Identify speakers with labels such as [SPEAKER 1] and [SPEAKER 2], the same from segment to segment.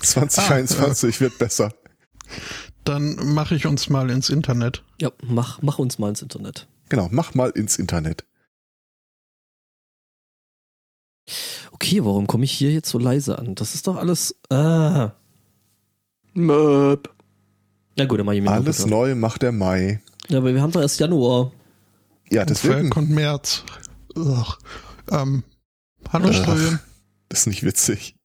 [SPEAKER 1] 2021 ah, wird besser.
[SPEAKER 2] Dann mache ich uns mal ins Internet.
[SPEAKER 3] Ja, mach, mach uns mal ins Internet.
[SPEAKER 1] Genau, mach mal ins Internet.
[SPEAKER 3] Okay, warum komme ich hier jetzt so leise an? Das ist doch alles. Ah. Möp.
[SPEAKER 1] Na gut, dann mach ich mir Alles neu macht der Mai.
[SPEAKER 3] Ja, aber wir haben doch erst Januar.
[SPEAKER 1] Ja, deswegen.
[SPEAKER 2] kommt März. Ugh. Ähm, hallo Strömen.
[SPEAKER 1] Das ist nicht witzig.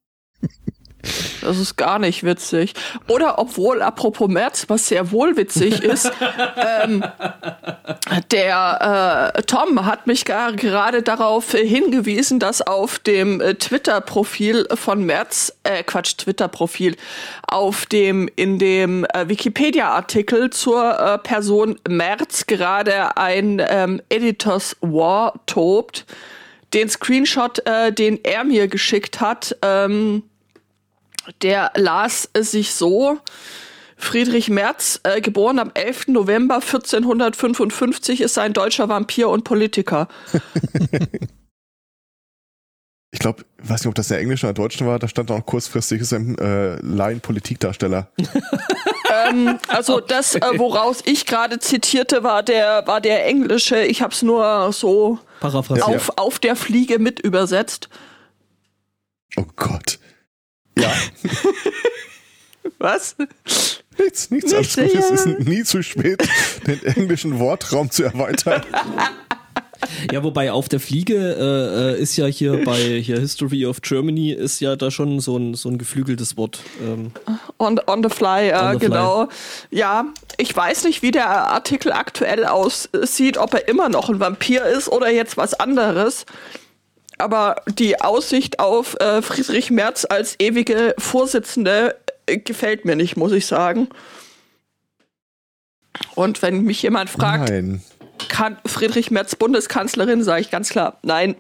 [SPEAKER 4] Das ist gar nicht witzig. Oder obwohl, apropos März, was sehr wohl witzig ist, ähm, der äh, Tom hat mich gar, gerade darauf hingewiesen, dass auf dem äh, Twitter-Profil von März, äh, Quatsch, Twitter-Profil, auf dem, in dem äh, Wikipedia-Artikel zur äh, Person März gerade ein ähm, Editors War tobt. Den Screenshot, äh, den er mir geschickt hat, ähm, der las sich so, Friedrich Merz, äh, geboren am 11. November 1455, ist ein deutscher Vampir und Politiker.
[SPEAKER 1] ich glaube, weiß nicht, ob das der Englische oder Deutsche war, da stand auch kurzfristig, ist ein äh, Laien-Politikdarsteller.
[SPEAKER 4] ähm, also das, äh, woraus ich gerade zitierte, war der, war der Englische. Ich habe es nur so auf, auf der Fliege mit übersetzt.
[SPEAKER 1] Oh Gott. Ja.
[SPEAKER 4] Was?
[SPEAKER 1] Nichts, nichts. Alles gut. Es ist nie zu spät, den englischen Wortraum zu erweitern.
[SPEAKER 3] Ja, wobei auf der Fliege äh, äh, ist ja hier bei hier History of Germany ist ja da schon so ein, so ein geflügeltes Wort. Ähm.
[SPEAKER 4] On, on the fly, äh, on the genau. Fly. Ja, ich weiß nicht, wie der Artikel aktuell aussieht, ob er immer noch ein Vampir ist oder jetzt was anderes aber die Aussicht auf äh, Friedrich Merz als ewige Vorsitzende äh, gefällt mir nicht, muss ich sagen. Und wenn mich jemand fragt, nein. kann Friedrich Merz Bundeskanzlerin, sage ich ganz klar, nein.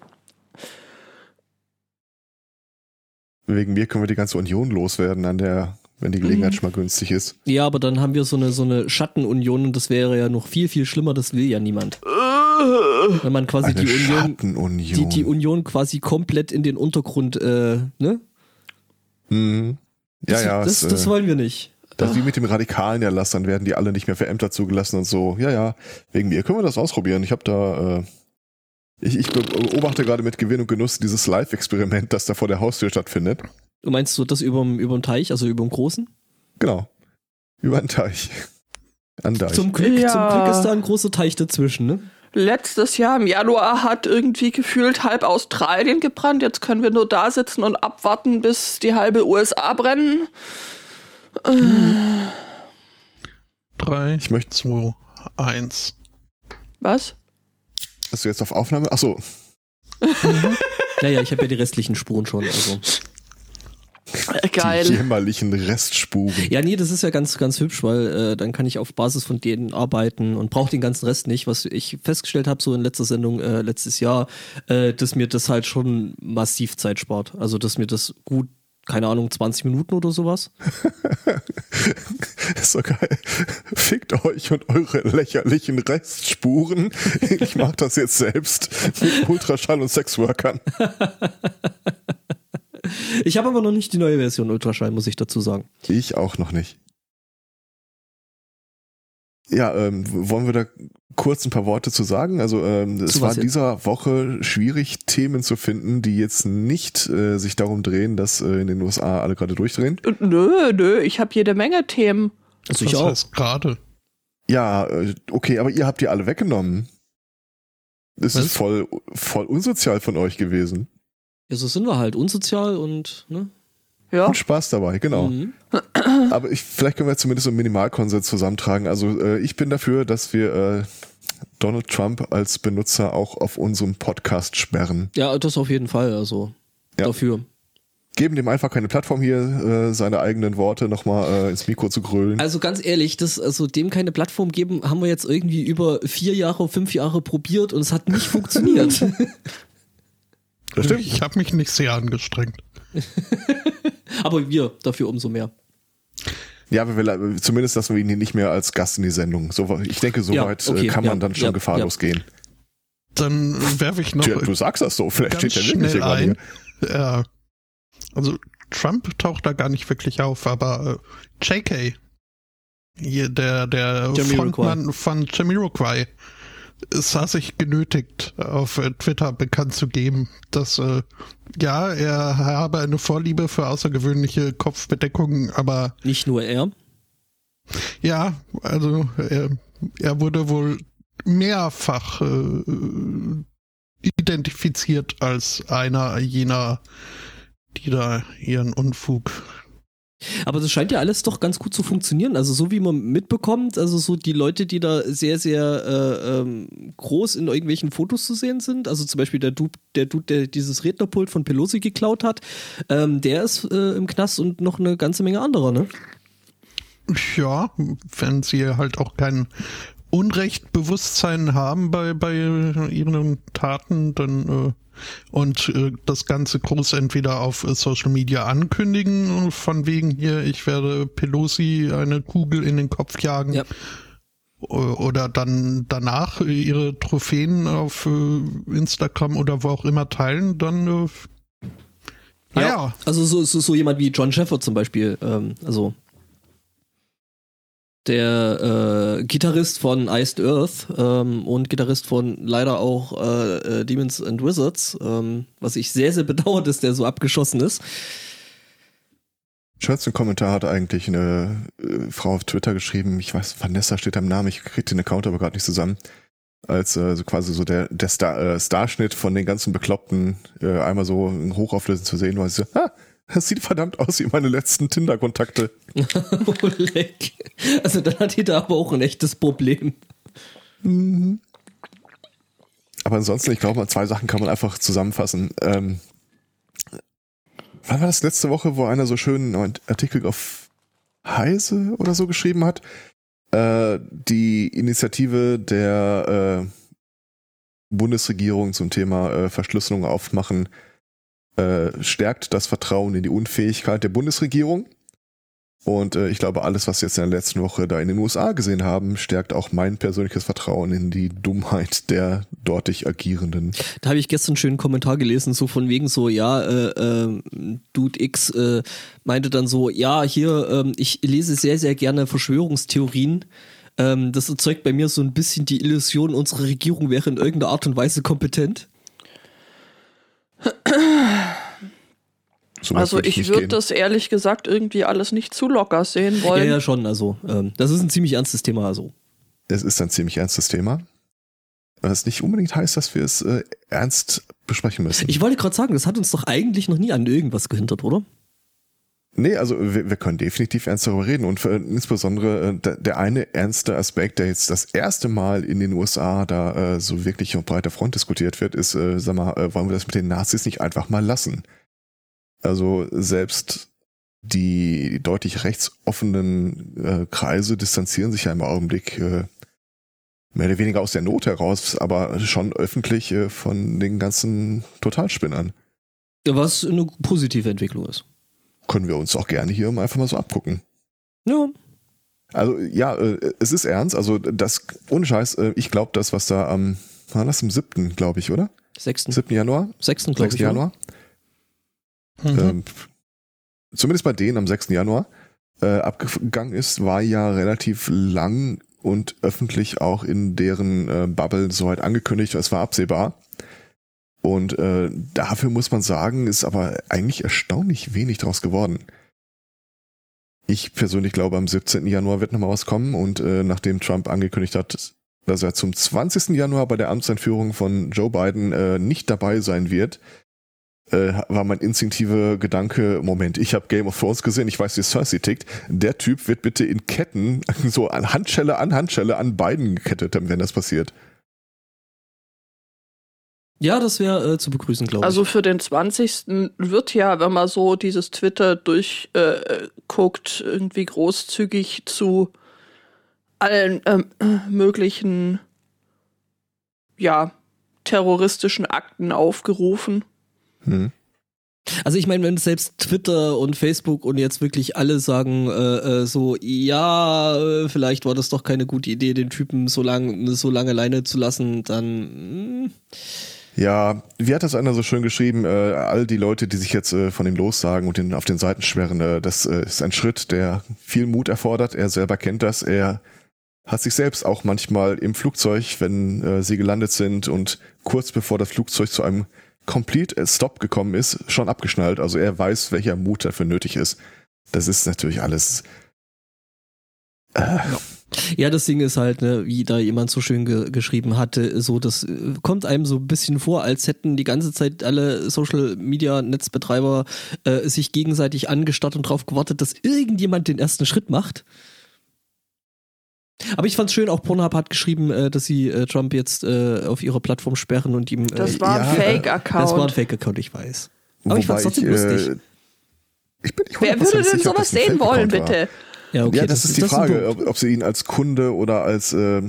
[SPEAKER 1] Wegen mir können wir die ganze Union loswerden an der wenn die Gelegenheit mhm. schon mal günstig ist.
[SPEAKER 3] Ja, aber dann haben wir so eine, so eine Schattenunion und das wäre ja noch viel, viel schlimmer, das will ja niemand. Wenn man quasi die Union, die, die Union quasi komplett in den Untergrund, äh, ne?
[SPEAKER 1] Mhm. Ja,
[SPEAKER 3] das,
[SPEAKER 1] ja.
[SPEAKER 3] Das, es, das äh, wollen wir nicht.
[SPEAKER 1] Das wie mit dem radikalen Erlass, dann werden die alle nicht mehr für Ämter zugelassen und so. Ja, ja, wegen mir können wir das ausprobieren. Ich habe da, äh, ich, ich beobachte gerade mit Gewinn und Genuss dieses Live-Experiment, das da vor der Haustür stattfindet.
[SPEAKER 3] Du meinst du das über dem Teich, also über dem Großen?
[SPEAKER 1] Genau. Über den Teich.
[SPEAKER 3] An Deich. Zum Glück, ja. zum Glück ist da ein großer Teich dazwischen, ne?
[SPEAKER 4] Letztes Jahr im Januar hat irgendwie gefühlt halb Australien gebrannt. Jetzt können wir nur da sitzen und abwarten, bis die halbe USA brennen.
[SPEAKER 2] Drei, ich möchte zwei, eins.
[SPEAKER 4] Was?
[SPEAKER 1] Hast du jetzt auf Aufnahme? Achso.
[SPEAKER 3] naja, ich habe ja die restlichen Spuren schon. Also.
[SPEAKER 4] Geil.
[SPEAKER 1] Die jämmerlichen Restspuren.
[SPEAKER 3] Ja, nee, das ist ja ganz, ganz hübsch, weil äh, dann kann ich auf Basis von denen arbeiten und brauche den ganzen Rest nicht. Was ich festgestellt habe, so in letzter Sendung äh, letztes Jahr, äh, dass mir das halt schon massiv Zeit spart. Also, dass mir das gut keine Ahnung, 20 Minuten oder sowas.
[SPEAKER 1] ist so geil. Fickt euch und eure lächerlichen Restspuren. Ich mach das jetzt selbst mit Ultraschall und Sexworkern.
[SPEAKER 3] Ich habe aber noch nicht die neue Version Ultraschall, muss ich dazu sagen.
[SPEAKER 1] Ich auch noch nicht. Ja, ähm, wollen wir da kurz ein paar Worte zu sagen? Also ähm, es war dieser Woche schwierig, Themen zu finden, die jetzt nicht äh, sich darum drehen, dass äh, in den USA alle gerade durchdrehen.
[SPEAKER 4] Nö, nö, ich habe jede Menge Themen.
[SPEAKER 2] Also ich auch. gerade.
[SPEAKER 1] Ja, äh, okay, aber ihr habt die alle weggenommen. Das Was? ist voll, voll unsozial von euch gewesen.
[SPEAKER 3] Ja, so sind wir halt unsozial und ne?
[SPEAKER 1] Ja. Und Spaß dabei, genau. Mhm. Aber ich, vielleicht können wir zumindest so einen Minimalkonsens zusammentragen. Also äh, ich bin dafür, dass wir äh, Donald Trump als Benutzer auch auf unserem Podcast sperren.
[SPEAKER 3] Ja, das auf jeden Fall. Also ja. dafür.
[SPEAKER 1] Geben dem einfach keine Plattform hier, äh, seine eigenen Worte nochmal äh, ins Mikro zu grölen.
[SPEAKER 3] Also ganz ehrlich, das, also dem keine Plattform geben, haben wir jetzt irgendwie über vier Jahre, fünf Jahre probiert und es hat nicht funktioniert.
[SPEAKER 2] Das stimmt. Ich habe mich nicht sehr angestrengt.
[SPEAKER 3] Aber wir dafür umso mehr.
[SPEAKER 1] Ja, wir will, zumindest lassen wir ihn nicht mehr als Gast in die Sendung. So, ich denke, soweit ja, äh, okay, kann man ja, dann schon ja, gefahrlos gehen.
[SPEAKER 2] Dann werfe ich noch.
[SPEAKER 1] Du, du, sagst das so, vielleicht steht ja wirklich
[SPEAKER 2] ein. Ja, also Trump taucht da gar nicht wirklich auf, aber äh, JK, hier der, der
[SPEAKER 3] Jamiroquai.
[SPEAKER 2] Frontmann von Jamiroquai, sah sich genötigt, auf äh, Twitter bekannt zu geben, dass äh, ja, er habe eine Vorliebe für außergewöhnliche Kopfbedeckungen, aber
[SPEAKER 3] Nicht nur er.
[SPEAKER 2] ja, also er, er wurde wohl mehrfach äh, identifiziert als einer jener, die da ihren Unfug.
[SPEAKER 3] Aber das scheint ja alles doch ganz gut zu funktionieren. Also so wie man mitbekommt, also so die Leute, die da sehr, sehr äh, ähm, groß in irgendwelchen Fotos zu sehen sind, also zum Beispiel der Dude, der, Dude, der dieses Rednerpult von Pelosi geklaut hat, ähm, der ist äh, im Knast und noch eine ganze Menge anderer, ne?
[SPEAKER 2] Ja, wenn sie halt auch kein Unrechtbewusstsein haben bei, bei ihren Taten, dann äh, und äh, das Ganze groß entweder auf äh, Social Media ankündigen, von wegen hier, ich werde Pelosi eine Kugel in den Kopf jagen.
[SPEAKER 3] Ja.
[SPEAKER 2] Oder dann danach äh, ihre Trophäen auf äh, Instagram oder wo auch immer teilen, dann äh, naja,
[SPEAKER 3] Also so, so, so jemand wie John Shepard zum Beispiel, ähm, also der äh, Gitarrist von Iced Earth ähm, und Gitarrist von leider auch äh, äh, Demons and Wizards, ähm, was ich sehr, sehr bedauert, dass der so abgeschossen ist.
[SPEAKER 1] Schönsten Kommentar hat eigentlich eine äh, Frau auf Twitter geschrieben, ich weiß, Vanessa steht am Namen, ich krieg den Account aber gerade nicht zusammen, als äh, so quasi so der, der Star, äh, Starschnitt von den ganzen Bekloppten äh, einmal so in Hochauflösen zu sehen, war sie so, ah, das sieht verdammt aus wie meine letzten Tinder-Kontakte.
[SPEAKER 3] Oh, leck. Also dann hat die da aber auch ein echtes Problem.
[SPEAKER 1] Aber ansonsten, ich glaube, mal zwei Sachen kann man einfach zusammenfassen. Ähm, wann war das letzte Woche, wo einer so schön einen Artikel auf Heise oder so geschrieben hat? Äh, die Initiative der äh, Bundesregierung zum Thema äh, Verschlüsselung aufmachen äh, stärkt das Vertrauen in die Unfähigkeit der Bundesregierung. Und äh, ich glaube, alles, was wir jetzt in der letzten Woche da in den USA gesehen haben, stärkt auch mein persönliches Vertrauen in die Dummheit der dortig Agierenden.
[SPEAKER 3] Da habe ich gestern einen schönen Kommentar gelesen, so von wegen so, ja, äh, äh, Dude X äh, meinte dann so, ja, hier, ähm, ich lese sehr, sehr gerne Verschwörungstheorien. Ähm, das erzeugt bei mir so ein bisschen die Illusion, unsere Regierung wäre in irgendeiner Art und Weise kompetent.
[SPEAKER 1] So
[SPEAKER 4] Also ich würde das ehrlich gesagt irgendwie alles nicht zu locker sehen
[SPEAKER 3] Ja,
[SPEAKER 4] wollen.
[SPEAKER 3] ja, schon, also ähm, das ist ein ziemlich ernstes Thema, also.
[SPEAKER 1] Es ist ein ziemlich ernstes Thema. Was nicht unbedingt heißt, dass wir es äh, ernst besprechen müssen.
[SPEAKER 3] Ich wollte gerade sagen, das hat uns doch eigentlich noch nie an irgendwas gehindert, oder?
[SPEAKER 1] Nee, also wir, wir können definitiv ernst darüber reden und äh, insbesondere äh, der, der eine ernste Aspekt, der jetzt das erste Mal in den USA da äh, so wirklich auf breiter Front diskutiert wird, ist, äh, sag mal, äh, wollen wir das mit den Nazis nicht einfach mal lassen? Also selbst die deutlich rechtsoffenen äh, Kreise distanzieren sich ja im Augenblick äh, mehr oder weniger aus der Not heraus, aber schon öffentlich äh, von den ganzen Totalspinnern.
[SPEAKER 3] Was eine positive Entwicklung ist.
[SPEAKER 1] Können wir uns auch gerne hier einfach mal so abgucken.
[SPEAKER 3] Ja.
[SPEAKER 1] Also ja, äh, es ist ernst. Also das, ohne Scheiß, äh, ich glaube das, was da am, war das am 7., glaube ich, oder?
[SPEAKER 3] 6.
[SPEAKER 1] 7. Januar?
[SPEAKER 3] 6. glaube
[SPEAKER 1] 6.
[SPEAKER 3] ich. oder?
[SPEAKER 2] Mhm.
[SPEAKER 1] Ähm, zumindest bei denen am 6. Januar äh, abgegangen ist, war ja relativ lang und öffentlich auch in deren äh, Bubble soweit angekündigt, es war absehbar. Und äh, dafür muss man sagen, ist aber eigentlich erstaunlich wenig draus geworden. Ich persönlich glaube, am 17. Januar wird nochmal was kommen und äh, nachdem Trump angekündigt hat, dass er zum 20. Januar bei der Amtseinführung von Joe Biden äh, nicht dabei sein wird, äh, war mein instinktiver Gedanke, Moment, ich habe Game of Thrones gesehen, ich weiß, wie Cersei tickt. Der Typ wird bitte in Ketten, so an Handschelle an Handschelle an beiden gekettet, wenn das passiert.
[SPEAKER 3] Ja, das wäre äh, zu begrüßen, glaube ich.
[SPEAKER 4] Also für den 20. wird ja, wenn man so dieses Twitter durchguckt, äh, guckt, irgendwie großzügig zu allen ähm, möglichen, ja, terroristischen Akten aufgerufen.
[SPEAKER 1] Hm.
[SPEAKER 3] Also ich meine, wenn selbst Twitter und Facebook und jetzt wirklich alle sagen äh, äh, so, ja, äh, vielleicht war das doch keine gute Idee, den Typen so lang so lange alleine zu lassen, dann mh,
[SPEAKER 1] Ja, wie hat das einer so schön geschrieben? Äh, all die Leute, die sich jetzt äh, von ihm lossagen und ihn auf den Seiten sperren, äh, das äh, ist ein Schritt, der viel Mut erfordert. Er selber kennt das. Er hat sich selbst auch manchmal im Flugzeug, wenn äh, sie gelandet sind und kurz bevor das Flugzeug zu einem Complete Stop gekommen ist, schon abgeschnallt. Also er weiß, welcher Mut dafür nötig ist. Das ist natürlich alles.
[SPEAKER 3] Äh, ja, das Ding ist halt, ne, wie da jemand so schön ge geschrieben hatte, so das äh, kommt einem so ein bisschen vor, als hätten die ganze Zeit alle Social Media Netzbetreiber äh, sich gegenseitig angestarrt und darauf gewartet, dass irgendjemand den ersten Schritt macht. Aber ich fand's schön, auch Pornhub hat geschrieben, äh, dass sie äh, Trump jetzt äh, auf ihrer Plattform sperren und ihm.
[SPEAKER 4] das war ein Fake-Account.
[SPEAKER 3] Das war ein Fake-Account, ich weiß.
[SPEAKER 1] Aber Wobei ich fand's trotzdem lustig. Ich bin nicht
[SPEAKER 4] Wer würde denn sowas sehen wollen, bitte?
[SPEAKER 1] Ja, okay, ja, das, das ist die das Frage, ob, ob, sie ihn als Kunde oder als äh,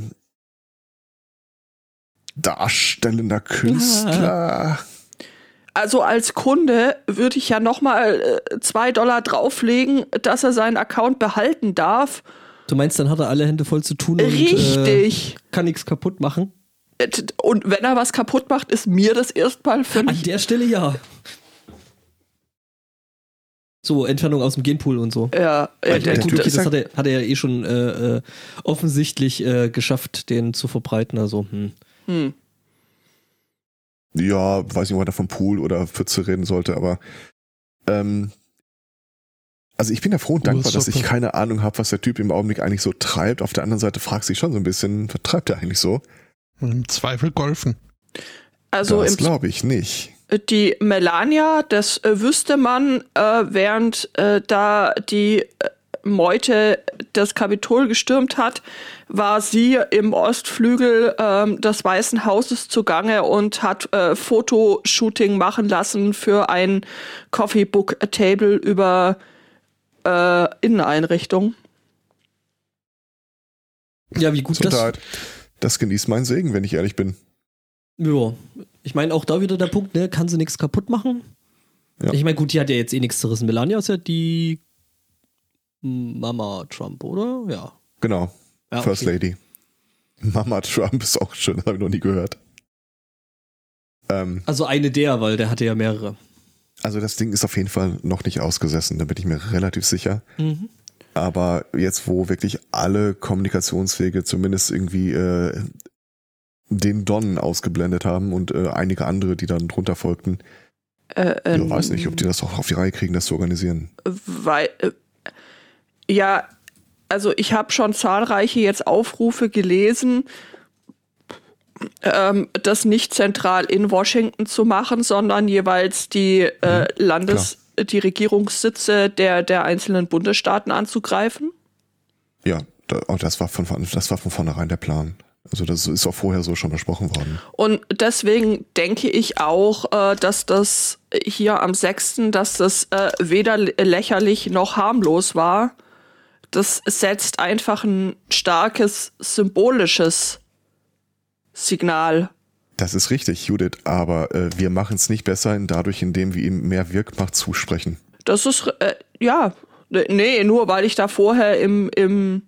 [SPEAKER 1] darstellender Künstler.
[SPEAKER 4] Also als Kunde würde ich ja nochmal äh, zwei Dollar drauflegen, dass er seinen Account behalten darf.
[SPEAKER 3] Du meinst, dann hat er alle Hände voll zu tun
[SPEAKER 4] Richtig. und äh,
[SPEAKER 3] kann nichts kaputt machen?
[SPEAKER 4] Und wenn er was kaputt macht, ist mir das erstmal völlig.
[SPEAKER 3] An der Stelle ja. So, Entfernung aus dem Genpool und so.
[SPEAKER 4] Ja,
[SPEAKER 3] ja der, gut, das hat er, hat er ja eh schon äh, äh, offensichtlich äh, geschafft, den zu verbreiten. Also, hm. hm.
[SPEAKER 1] Ja, weiß nicht, ob er da vom Pool oder Pfütze reden sollte, aber ähm, also ich bin ja froh und dankbar, dass ich keine Ahnung habe, was der Typ im Augenblick eigentlich so treibt. Auf der anderen Seite fragt sich schon so ein bisschen, was treibt er eigentlich so?
[SPEAKER 2] Im Zweifel golfen.
[SPEAKER 4] Also
[SPEAKER 1] das glaube ich nicht
[SPEAKER 4] die Melania, das äh, wüsste man, äh, während äh, da die äh, Meute das Kapitol gestürmt hat, war sie im Ostflügel ähm, des Weißen Hauses zugange und hat äh, Fotoshooting machen lassen für ein Coffee Book Table über äh, Inneneinrichtung.
[SPEAKER 3] Ja, wie gut
[SPEAKER 1] Gesundheit. das. Das genießt meinen Segen, wenn ich ehrlich bin.
[SPEAKER 3] Ja, ich meine, auch da wieder der Punkt, ne, kann sie nichts kaputt machen. Ja. Ich meine, gut, die hat ja jetzt eh nichts zerrissen. Melania ist ja die Mama Trump, oder? Ja.
[SPEAKER 1] Genau. Ja, First okay. Lady. Mama Trump ist auch schön, habe ich noch nie gehört.
[SPEAKER 3] Ähm, also eine der, weil der hatte ja mehrere.
[SPEAKER 1] Also das Ding ist auf jeden Fall noch nicht ausgesessen, da bin ich mir relativ sicher. Mhm. Aber jetzt, wo wirklich alle Kommunikationswege zumindest irgendwie äh, den Don ausgeblendet haben und äh, einige andere, die dann drunter folgten. Äh, ähm, ich weiß nicht, ob die das auch auf die Reihe kriegen, das zu organisieren.
[SPEAKER 4] Weil, äh, ja, also ich habe schon zahlreiche jetzt Aufrufe gelesen, ähm, das nicht zentral in Washington zu machen, sondern jeweils die äh, mhm, Landes-, klar. die Regierungssitze der, der einzelnen Bundesstaaten anzugreifen.
[SPEAKER 1] Ja, das war von, das war von vornherein der Plan. Also das ist auch vorher so schon besprochen worden.
[SPEAKER 4] Und deswegen denke ich auch, äh, dass das hier am 6., dass das äh, weder lächerlich noch harmlos war. Das setzt einfach ein starkes symbolisches Signal.
[SPEAKER 1] Das ist richtig, Judith, aber äh, wir machen es nicht besser dadurch, indem wir ihm mehr Wirkmacht zusprechen.
[SPEAKER 4] Das ist, äh, ja, nee, nur weil ich da vorher im, im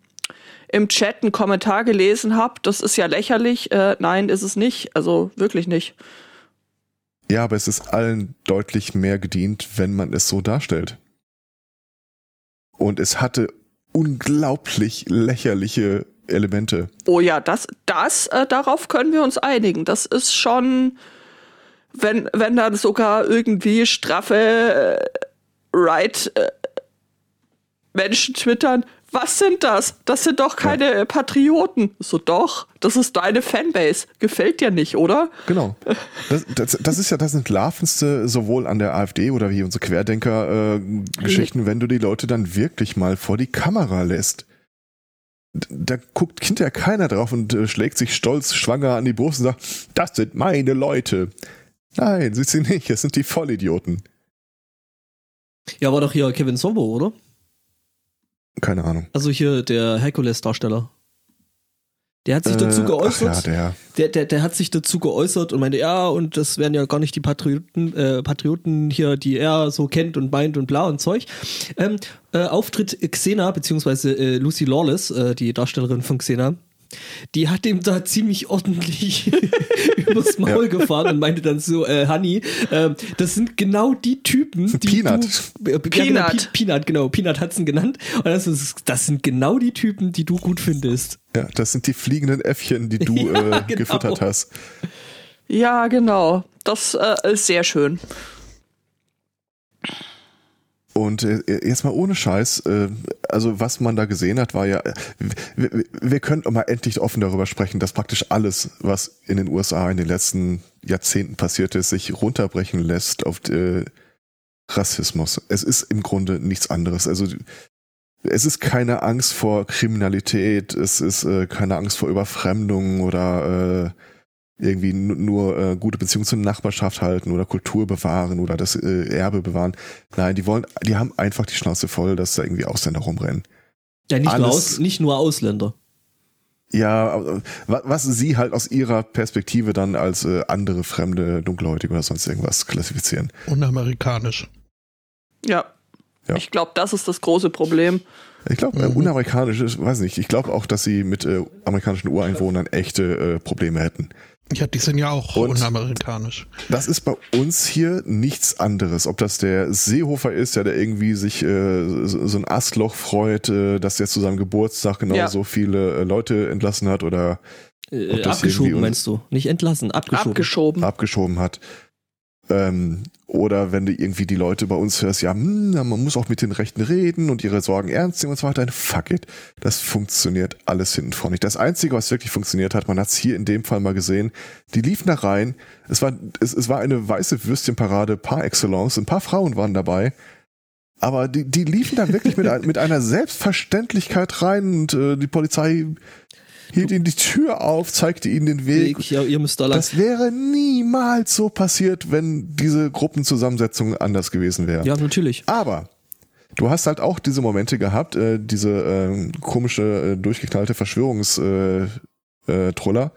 [SPEAKER 4] im Chat einen Kommentar gelesen habe, das ist ja lächerlich. Äh, nein, ist es nicht. Also wirklich nicht.
[SPEAKER 1] Ja, aber es ist allen deutlich mehr gedient, wenn man es so darstellt. Und es hatte unglaublich lächerliche Elemente.
[SPEAKER 4] Oh ja, das, das, äh, darauf können wir uns einigen. Das ist schon, wenn, wenn dann sogar irgendwie straffe äh, Right äh, Menschen twittern, was sind das? Das sind doch keine ja. Patrioten. So doch, das ist deine Fanbase. Gefällt dir nicht, oder?
[SPEAKER 1] Genau. Das, das, das ist ja das Entlarvendste sowohl an der AfD oder wie unsere Querdenker-Geschichten, äh, wenn du die Leute dann wirklich mal vor die Kamera lässt. Da guckt hinterher keiner drauf und äh, schlägt sich stolz schwanger an die Brust und sagt, das sind meine Leute. Nein, sind sie nicht, es sind die Vollidioten.
[SPEAKER 3] Ja, war doch hier Kevin Sorbo, oder?
[SPEAKER 1] Keine Ahnung.
[SPEAKER 3] Also hier der Herkules-Darsteller. Der hat sich dazu äh, geäußert. Ach ja, der. Der, der, der hat sich dazu geäußert und meinte, ja, und das wären ja gar nicht die Patrioten, äh, Patrioten hier, die er so kennt und meint und bla und Zeug. Ähm, äh, Auftritt Xena, beziehungsweise äh, Lucy Lawless, äh, die Darstellerin von Xena, die hat ihm da ziemlich ordentlich übers Maul ja. gefahren und meinte dann so, äh, Honey, äh, das sind genau die Typen, die
[SPEAKER 1] Peanut.
[SPEAKER 3] Du, äh,
[SPEAKER 4] Peanut.
[SPEAKER 3] Ja, genau, Peanut, genau, Peanut hat's ihn genannt. Und das, ist, das sind genau die Typen, die du gut findest.
[SPEAKER 1] Ja, das sind die fliegenden Äffchen, die du ja, äh, genau. gefüttert hast.
[SPEAKER 4] Ja, genau. Das äh, ist sehr schön.
[SPEAKER 1] Und äh, jetzt mal ohne Scheiß, äh, also was man da gesehen hat, war ja, wir, wir können mal endlich offen darüber sprechen, dass praktisch alles, was in den USA in den letzten Jahrzehnten passiert ist, sich runterbrechen lässt auf äh, Rassismus. Es ist im Grunde nichts anderes. Also es ist keine Angst vor Kriminalität, es ist äh, keine Angst vor Überfremdung oder äh, irgendwie nur äh, gute Beziehungen zur Nachbarschaft halten oder Kultur bewahren oder das äh, Erbe bewahren. Nein, die wollen, die haben einfach die Schnauze voll, dass da irgendwie Ausländer rumrennen.
[SPEAKER 3] Ja, nicht, nur, Aus, nicht nur Ausländer.
[SPEAKER 1] Ja, was sie halt aus ihrer Perspektive dann als äh, andere fremde, dunkelhäutige oder sonst irgendwas klassifizieren.
[SPEAKER 2] Unamerikanisch.
[SPEAKER 4] Ja. ja. Ich glaube, das ist das große Problem.
[SPEAKER 1] Ich glaube, äh, mhm. unamerikanisch, weiß nicht. Ich glaube auch, dass sie mit äh, amerikanischen Ureinwohnern echte äh, Probleme hätten.
[SPEAKER 2] Ja, die sind ja auch und unamerikanisch.
[SPEAKER 1] Das ist bei uns hier nichts anderes. Ob das der Seehofer ist, der, der irgendwie sich äh, so, so, ein Astloch freut, äh, dass er zu seinem Geburtstag genau ja. so viele äh, Leute entlassen hat oder
[SPEAKER 3] äh, abgeschoben meinst du? Nicht entlassen, abgeschoben.
[SPEAKER 4] Abgeschoben.
[SPEAKER 1] Abgeschoben hat. Ähm, oder wenn du irgendwie die Leute bei uns hörst, ja, hm, man muss auch mit den Rechten reden und ihre Sorgen ernst nehmen und so weiter. Fuck it. Das funktioniert alles hinten vorne nicht. Das Einzige, was wirklich funktioniert hat, man hat es hier in dem Fall mal gesehen, die liefen da rein. Es war, es, es war eine weiße Würstchenparade par excellence. Ein paar Frauen waren dabei. Aber die, die liefen da wirklich mit, mit einer Selbstverständlichkeit rein und äh, die Polizei hielt ihnen die Tür auf, zeigte ihnen den Weg. Weg
[SPEAKER 3] ja, ihr müsst da lang.
[SPEAKER 1] Das wäre niemals so passiert, wenn diese Gruppenzusammensetzung anders gewesen wäre.
[SPEAKER 3] Ja, natürlich.
[SPEAKER 1] Aber du hast halt auch diese Momente gehabt, äh, diese äh, komische, äh, durchgeknallte Verschwörungstroller. Äh, äh,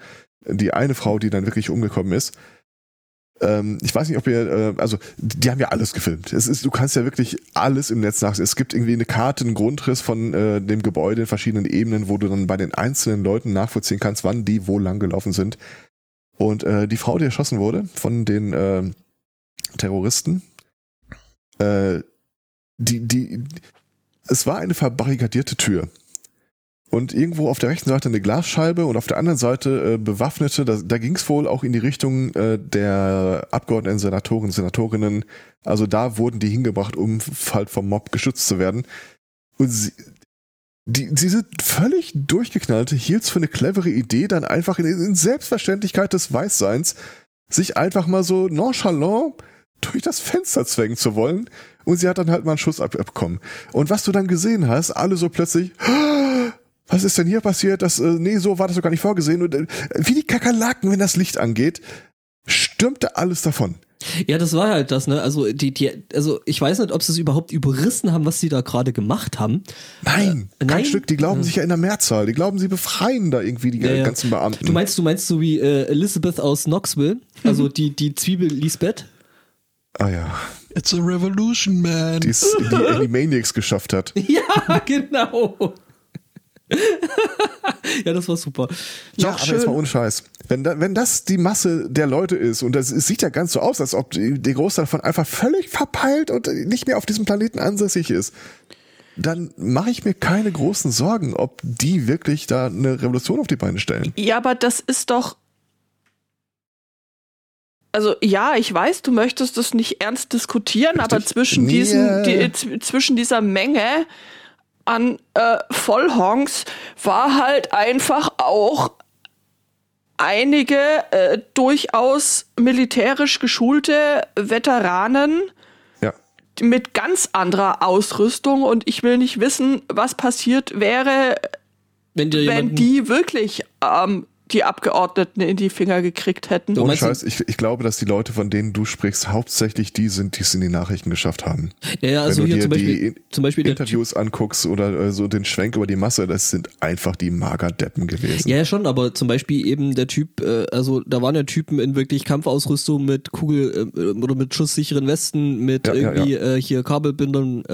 [SPEAKER 1] die eine Frau, die dann wirklich umgekommen ist, ähm, ich weiß nicht, ob ihr, äh, also die haben ja alles gefilmt. Es ist, du kannst ja wirklich alles im Netz nachsehen. Es gibt irgendwie eine Karte, einen Grundriss von äh, dem Gebäude in verschiedenen Ebenen, wo du dann bei den einzelnen Leuten nachvollziehen kannst, wann die wo lang gelaufen sind. Und äh, die Frau, die erschossen wurde von den äh, Terroristen, äh, die, die, es war eine verbarrikadierte Tür und irgendwo auf der rechten Seite eine Glasscheibe und auf der anderen Seite äh, Bewaffnete. Da, da ging es wohl auch in die Richtung äh, der Abgeordneten, Senatoren, Senatorinnen. Also da wurden die hingebracht, um halt vom Mob geschützt zu werden. Und sie, die, diese völlig durchgeknallte hielt es für eine clevere Idee, dann einfach in, in Selbstverständlichkeit des Weißseins sich einfach mal so nonchalant durch das Fenster zwängen zu wollen. Und sie hat dann halt mal einen Schuss abbekommen. Und was du dann gesehen hast, alle so plötzlich, was ist denn hier passiert? Das, äh, nee, so war das doch gar nicht vorgesehen. Und äh, wie die Kakerlaken, wenn das Licht angeht, stürmte alles davon.
[SPEAKER 3] Ja, das war halt das, ne? Also die, die, also ich weiß nicht, ob sie es überhaupt überrissen haben, was sie da gerade gemacht haben.
[SPEAKER 1] Nein, äh, kein nein? Stück. Die glauben ja. sich ja in der Mehrzahl. Die glauben, sie befreien da irgendwie die ja, ganzen Beamten.
[SPEAKER 3] Du meinst, du meinst so wie äh, Elizabeth aus Knoxville, also mhm. die die Zwiebel Lisbeth.
[SPEAKER 1] Ah ja.
[SPEAKER 2] It's a revolution, man.
[SPEAKER 1] Die, die Animaniacs geschafft hat.
[SPEAKER 3] Ja, genau. ja, das war super.
[SPEAKER 1] Ja, aber schön. jetzt mal ohne Scheiß. Wenn, da, wenn das die Masse der Leute ist, und das, es sieht ja ganz so aus, als ob die, der Großteil davon einfach völlig verpeilt und nicht mehr auf diesem Planeten ansässig ist, dann mache ich mir keine großen Sorgen, ob die wirklich da eine Revolution auf die Beine stellen.
[SPEAKER 4] Ja, aber das ist doch. Also ja, ich weiß, du möchtest das nicht ernst diskutieren, Richtig? aber zwischen nee. diesen, die, zwischen dieser Menge an äh, Vollhongs war halt einfach auch einige äh, durchaus militärisch geschulte Veteranen
[SPEAKER 1] ja.
[SPEAKER 4] mit ganz anderer Ausrüstung und ich will nicht wissen, was passiert wäre,
[SPEAKER 3] wenn,
[SPEAKER 4] wenn die wirklich ähm, die Abgeordneten in die Finger gekriegt hätten.
[SPEAKER 1] Ohne Scheiß, ich, ich glaube, dass die Leute, von denen du sprichst, hauptsächlich die sind, die es in die Nachrichten geschafft haben.
[SPEAKER 3] Ja, ja, also
[SPEAKER 1] Wenn du
[SPEAKER 3] hier
[SPEAKER 1] dir
[SPEAKER 3] zum Beispiel,
[SPEAKER 1] die
[SPEAKER 3] zum Beispiel
[SPEAKER 1] Interviews anguckst oder äh, so den Schwenk über die Masse, das sind einfach die Magerdeppen gewesen.
[SPEAKER 3] Ja, ja, schon, aber zum Beispiel eben der Typ, äh, also da waren ja Typen in wirklich Kampfausrüstung mit Kugel äh, oder mit schusssicheren Westen, mit
[SPEAKER 1] Ja, ja,
[SPEAKER 3] irgendwie Äh, hier Kabelbindern, äh,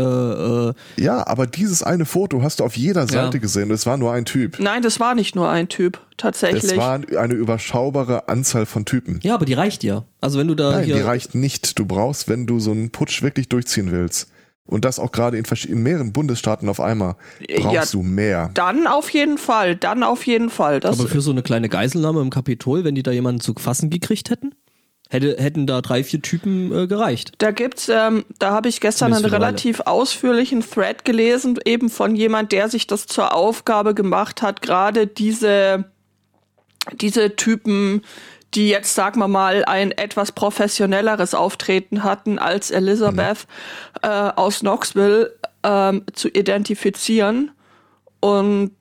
[SPEAKER 3] äh,
[SPEAKER 1] Ja, aber dieses eine Foto hast du auf jeder Seite
[SPEAKER 3] Ja.
[SPEAKER 1] gesehen. Es war nur ein Typ.
[SPEAKER 4] Nein, das war nicht nur ein Typ, tatsächlich.
[SPEAKER 1] Es war eine überschaubare Anzahl von Typen.
[SPEAKER 3] ja, aber die reicht ja. Also wenn du da
[SPEAKER 1] Nein,
[SPEAKER 3] hier,
[SPEAKER 1] die reicht nicht. Du brauchst, wenn du so einen Putsch wirklich durchziehen willst, und das auch gerade in, in mehreren Bundesstaaten auf einmal, brauchst
[SPEAKER 4] Ja,
[SPEAKER 1] du mehr.
[SPEAKER 4] dann auf jeden Fall, dann auf jeden Fall. Das,
[SPEAKER 3] aber für so eine kleine Geiselnahme im Kapitol, wenn die da jemanden zu fassen gekriegt hätten, hätte, hätten da drei, vier Typen äh, gereicht.
[SPEAKER 4] Da gibt's, ähm, da habe ich gestern einen relativ ausführlichen Thread gelesen, eben von jemand, der sich das zur Aufgabe gemacht hat, gerade diese, diese Typen, die jetzt, sagen wir mal, ein etwas professionelleres Auftreten hatten als Elizabeth äh, aus Knoxville, ähm, zu identifizieren. Und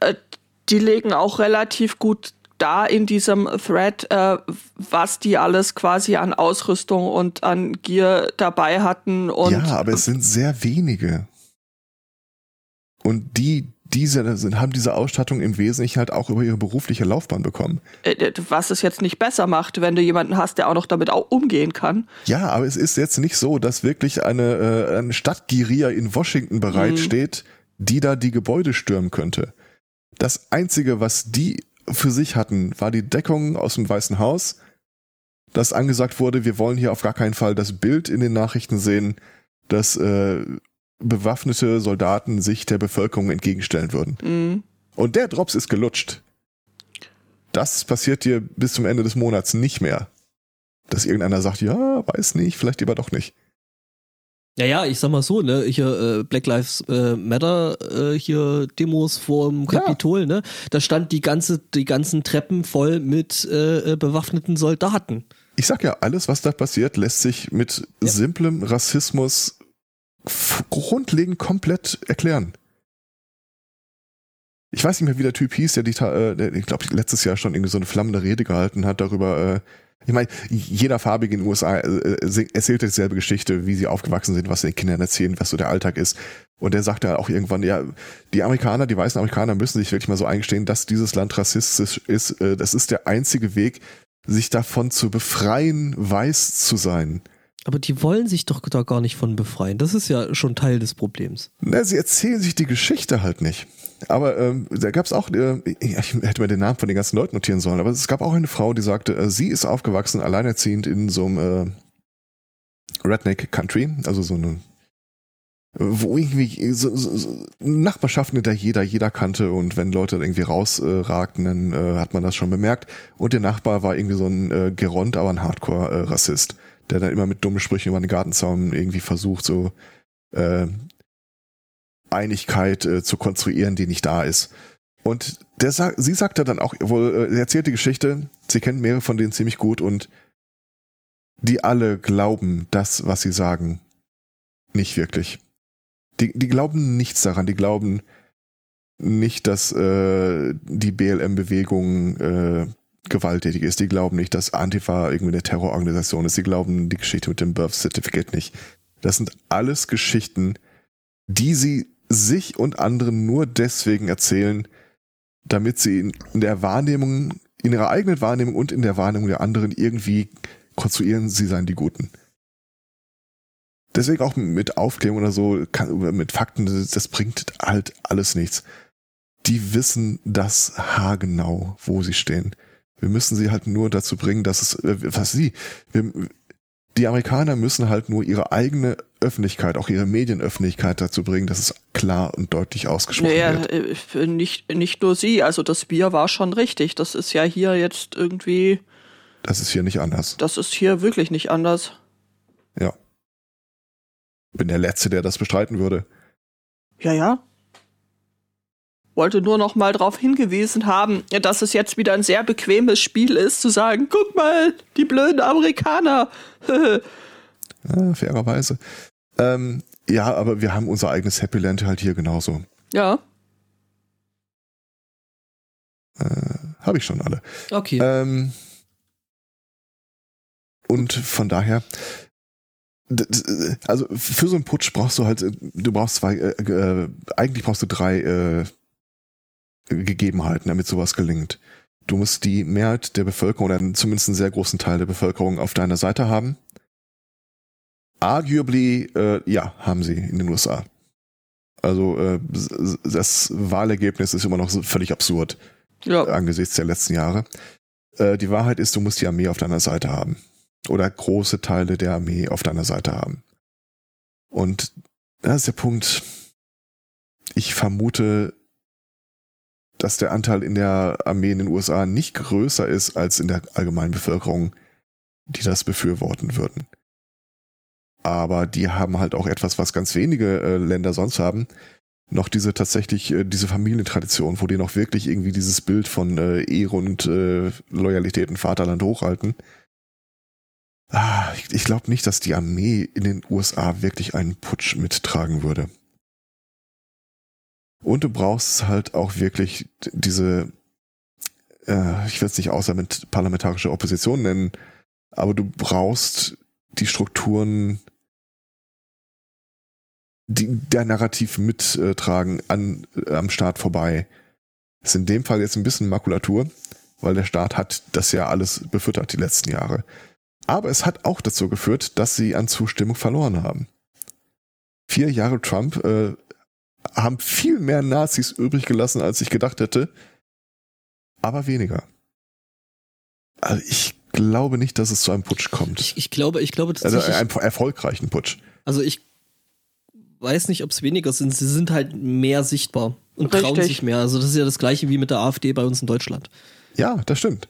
[SPEAKER 4] äh, die legen auch relativ gut da in diesem Thread, äh, was die alles quasi an Ausrüstung und an Gear dabei hatten. Und
[SPEAKER 1] ja, aber es sind sehr wenige. Und die, diese sind, haben diese Ausstattung im Wesentlichen halt auch über ihre berufliche Laufbahn bekommen.
[SPEAKER 4] äh, was es jetzt nicht besser macht, wenn du jemanden hast, der auch noch damit auch umgehen kann.
[SPEAKER 1] Ja, aber es ist jetzt nicht so, dass wirklich eine, äh, eine Stadtguerilla in Washington bereitsteht, die da die Gebäude stürmen könnte. Das Einzige, was die für sich hatten, war die Deckung aus dem Weißen Haus, dass angesagt wurde, wir wollen hier auf gar keinen Fall das Bild in den Nachrichten sehen, dass äh, bewaffnete Soldaten sich der Bevölkerung entgegenstellen würden.
[SPEAKER 4] Mhm.
[SPEAKER 1] Und der Drops ist gelutscht. Das passiert dir bis zum Ende des Monats nicht mehr. Dass irgendeiner sagt, ja, weiß nicht, vielleicht lieber doch nicht.
[SPEAKER 3] Ja, ja, ich sag mal so, ne, hier äh, Black Lives äh, Matter äh, hier Demos vorm
[SPEAKER 1] Ja.
[SPEAKER 3] Kapitol, ne, da stand die ganze die ganzen Treppen voll mit äh, äh, bewaffneten Soldaten.
[SPEAKER 1] Ich sag ja, alles, was da passiert, lässt sich mit
[SPEAKER 3] Ja.
[SPEAKER 1] simplem Rassismus grundlegend komplett erklären. Ich weiß nicht mehr, wie der Typ hieß, der, die, äh, der ich glaube, letztes Jahr schon irgendwie so eine flammende Rede gehalten hat darüber. Äh, ich meine, jeder Farbige in den USA äh, äh, erzählt dieselbe Geschichte, wie sie aufgewachsen sind, was sie den Kindern erzählen, was so der Alltag ist. Und der sagt ja auch irgendwann, ja, die Amerikaner, die weißen Amerikaner müssen sich wirklich mal so eingestehen, dass dieses Land rassistisch ist. Äh, das ist der einzige Weg, sich davon zu befreien, weiß zu sein.
[SPEAKER 3] Aber die wollen sich doch da gar nicht von befreien. Das ist ja schon Teil des Problems.
[SPEAKER 1] Na, sie erzählen sich die Geschichte halt nicht. Aber ähm, da gab es auch, äh, ich hätte mir den Namen von den ganzen Leuten notieren sollen, aber es gab auch eine Frau, die sagte, äh, sie ist aufgewachsen, alleinerziehend in so einem äh, Redneck Country, also so eine wo irgendwie so, so, so Nachbarschaften, der jeder jeder kannte und wenn Leute irgendwie rausragten, dann äh, hat man das schon bemerkt. Und der Nachbar war irgendwie so ein äh, Geront, aber ein Hardcore-Rassist, der dann immer mit dummen Sprüchen über den Gartenzaun irgendwie versucht, so äh, Einigkeit äh, zu konstruieren, die nicht da ist. Und der sa sie sagte dann auch, wohl, äh, sie erzählt die Geschichte, sie kennt mehrere von denen ziemlich gut und die alle glauben das, was sie sagen, nicht wirklich. Die, die glauben nichts daran, die glauben nicht, dass äh, die BLM-Bewegung äh, gewalttätig ist. Die glauben nicht, dass Antifa irgendwie eine Terrororganisation ist. Die glauben die Geschichte mit dem Birth Certificate nicht. Das sind alles Geschichten, die sie sich und anderen nur deswegen erzählen, damit sie in, der Wahrnehmung, in ihrer eigenen Wahrnehmung und in der Wahrnehmung der anderen irgendwie konstruieren, sie seien die Guten. Deswegen auch mit Aufklärung oder so, mit Fakten, das bringt halt alles nichts. Die wissen das haargenau, wo sie stehen. Wir müssen sie halt nur dazu bringen, dass es, äh, was sie, wir, die Amerikaner müssen halt nur ihre eigene Öffentlichkeit, auch ihre Medienöffentlichkeit dazu bringen, dass es klar und deutlich ausgesprochen
[SPEAKER 4] Naja,
[SPEAKER 1] wird.
[SPEAKER 4] äh, nicht, nicht nur sie, also das Bier war schon richtig. Das ist ja hier jetzt irgendwie,
[SPEAKER 1] Das ist hier nicht anders.
[SPEAKER 4] das ist hier wirklich nicht anders.
[SPEAKER 1] Ja. Bin der Letzte, der das bestreiten würde.
[SPEAKER 4] Ja, ja. Wollte nur noch mal darauf hingewiesen haben, dass es jetzt wieder ein sehr bequemes Spiel ist, zu sagen, guck mal, die blöden Amerikaner.
[SPEAKER 1] Ja, fairerweise. Ähm, ja, aber wir haben unser eigenes Happy Land halt hier genauso.
[SPEAKER 4] ja,
[SPEAKER 1] Äh, habe ich schon alle.
[SPEAKER 3] Okay.
[SPEAKER 1] Ähm, und von daher, also für so einen Putsch brauchst du halt, äh, du brauchst zwei, äh, äh, eigentlich brauchst du drei äh, Gegebenheiten, damit sowas gelingt. Du musst die Mehrheit der Bevölkerung oder zumindest einen sehr großen Teil der Bevölkerung auf deiner Seite haben. Arguably, äh, ja, haben sie in den USA. Also äh, das Wahlergebnis ist immer noch so völlig absurd
[SPEAKER 4] Ja.
[SPEAKER 1] angesichts der letzten Jahre. Äh, die Wahrheit ist, du musst die Armee auf deiner Seite haben. Oder große Teile der Armee auf deiner Seite haben. Und da ist der Punkt, ich vermute, dass der Anteil in der Armee in den USA nicht größer ist als in der allgemeinen Bevölkerung, die das befürworten würden. Aber die haben halt auch etwas, was ganz wenige äh, Länder sonst haben, noch diese tatsächlich, äh, diese Familientradition, wo die noch wirklich irgendwie dieses Bild von äh, Ehre und äh, Loyalität und Vaterland hochhalten. Ah, ich ich glaube nicht, dass die Armee in den USA wirklich einen Putsch mittragen würde. Und du brauchst halt auch wirklich diese, äh, ich will es nicht außer mit parlamentarische Opposition nennen, aber du brauchst die Strukturen, die der Narrativ mittragen an, äh, am Staat vorbei. Ist in dem Fall jetzt ein bisschen Makulatur, weil der Staat hat das ja alles befüttert die letzten Jahre. Aber es hat auch dazu geführt, dass sie an Zustimmung verloren haben. Vier Jahre Trump äh, haben viel mehr Nazis übrig gelassen, als ich gedacht hätte, aber weniger. Also ich glaube nicht, dass es zu einem Putsch kommt.
[SPEAKER 3] Ich, ich glaube, ich glaube
[SPEAKER 1] also
[SPEAKER 3] tatsächlich.
[SPEAKER 1] einem erfolgreichen Putsch.
[SPEAKER 3] Also ich weiß nicht, ob es weniger sind. Sie sind halt mehr sichtbar und trauen
[SPEAKER 4] Richtig.
[SPEAKER 3] sich mehr. Also das ist ja das gleiche wie mit der AfD bei uns in Deutschland.
[SPEAKER 1] Ja, das stimmt.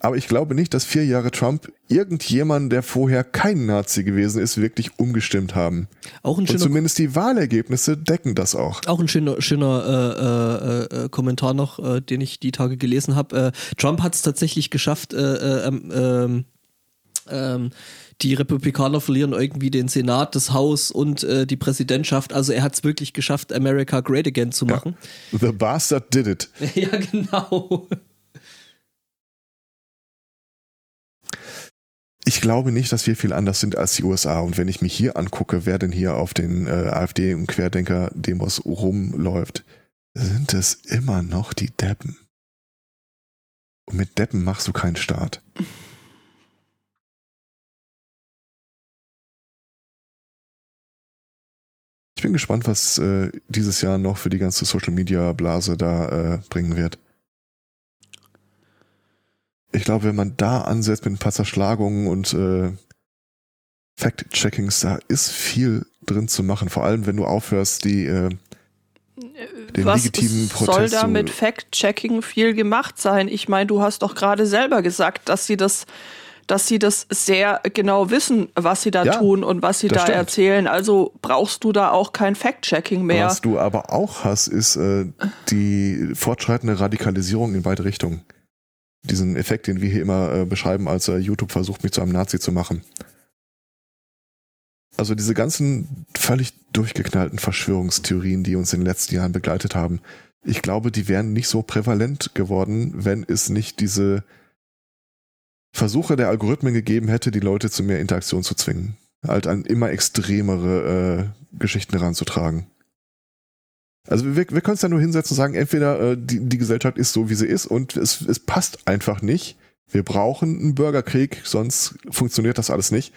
[SPEAKER 1] Aber ich glaube nicht, dass vier Jahre Trump irgendjemand, der vorher kein Nazi gewesen ist, wirklich umgestimmt haben.
[SPEAKER 3] Auch ein
[SPEAKER 1] Und
[SPEAKER 3] schöner,
[SPEAKER 1] zumindest die Wahlergebnisse decken das auch.
[SPEAKER 3] auch ein schöner, schöner äh, äh, äh, Kommentar noch, äh, den ich die Tage gelesen habe. Äh, Trump hat es tatsächlich geschafft, äh, äh, ähm, ähm, ähm, die Republikaner verlieren irgendwie den Senat, das Haus und äh, die Präsidentschaft. Also er hat es wirklich geschafft, America Great Again zu machen.
[SPEAKER 1] The bastard did it.
[SPEAKER 3] Ja, genau.
[SPEAKER 1] Ich glaube nicht, dass wir viel anders sind als die USA. Und wenn ich mich hier angucke, wer denn hier auf den äh, AfD- und Querdenker-Demos rumläuft, sind es immer noch die Deppen. Und mit Deppen machst du keinen Staat. Ich bin gespannt, was äh, dieses Jahr noch für die ganze Social-Media-Blase da äh, bringen wird. Ich glaube, wenn man da ansetzt mit ein paar Zerschlagungen und äh, Fact-Checkings, da ist viel drin zu machen. Vor allem, wenn du aufhörst, die äh, den
[SPEAKER 4] Was
[SPEAKER 1] legitimen
[SPEAKER 4] soll
[SPEAKER 1] Protest
[SPEAKER 4] da
[SPEAKER 1] zu-
[SPEAKER 4] mit Fact-Checking viel gemacht sein? Ich meine, du hast doch gerade selber gesagt, dass sie das, dass sie das sehr genau wissen, was sie da
[SPEAKER 1] Ja,
[SPEAKER 4] tun und was sie da
[SPEAKER 1] stimmt.
[SPEAKER 4] erzählen. Also brauchst du da auch kein Fact-Checking mehr.
[SPEAKER 1] Was du aber auch hast, ist äh, die fortschreitende Radikalisierung in beide Richtungen. Diesen Effekt, den wir hier immer äh, beschreiben, als äh, YouTube versucht, mich zu einem Nazi zu machen. Also diese ganzen völlig durchgeknallten Verschwörungstheorien, die uns in den letzten Jahren begleitet haben, ich glaube, die wären nicht so prävalent geworden, wenn es nicht diese Versuche der Algorithmen gegeben hätte, die Leute zu mehr Interaktion zu zwingen. Halt an immer extremere äh, Geschichten heranzutragen. Also wir, wir können es ja nur hinsetzen und sagen, entweder äh, die, die Gesellschaft ist so, wie sie ist und es, es passt einfach nicht. Wir brauchen einen Bürgerkrieg, sonst funktioniert das alles nicht.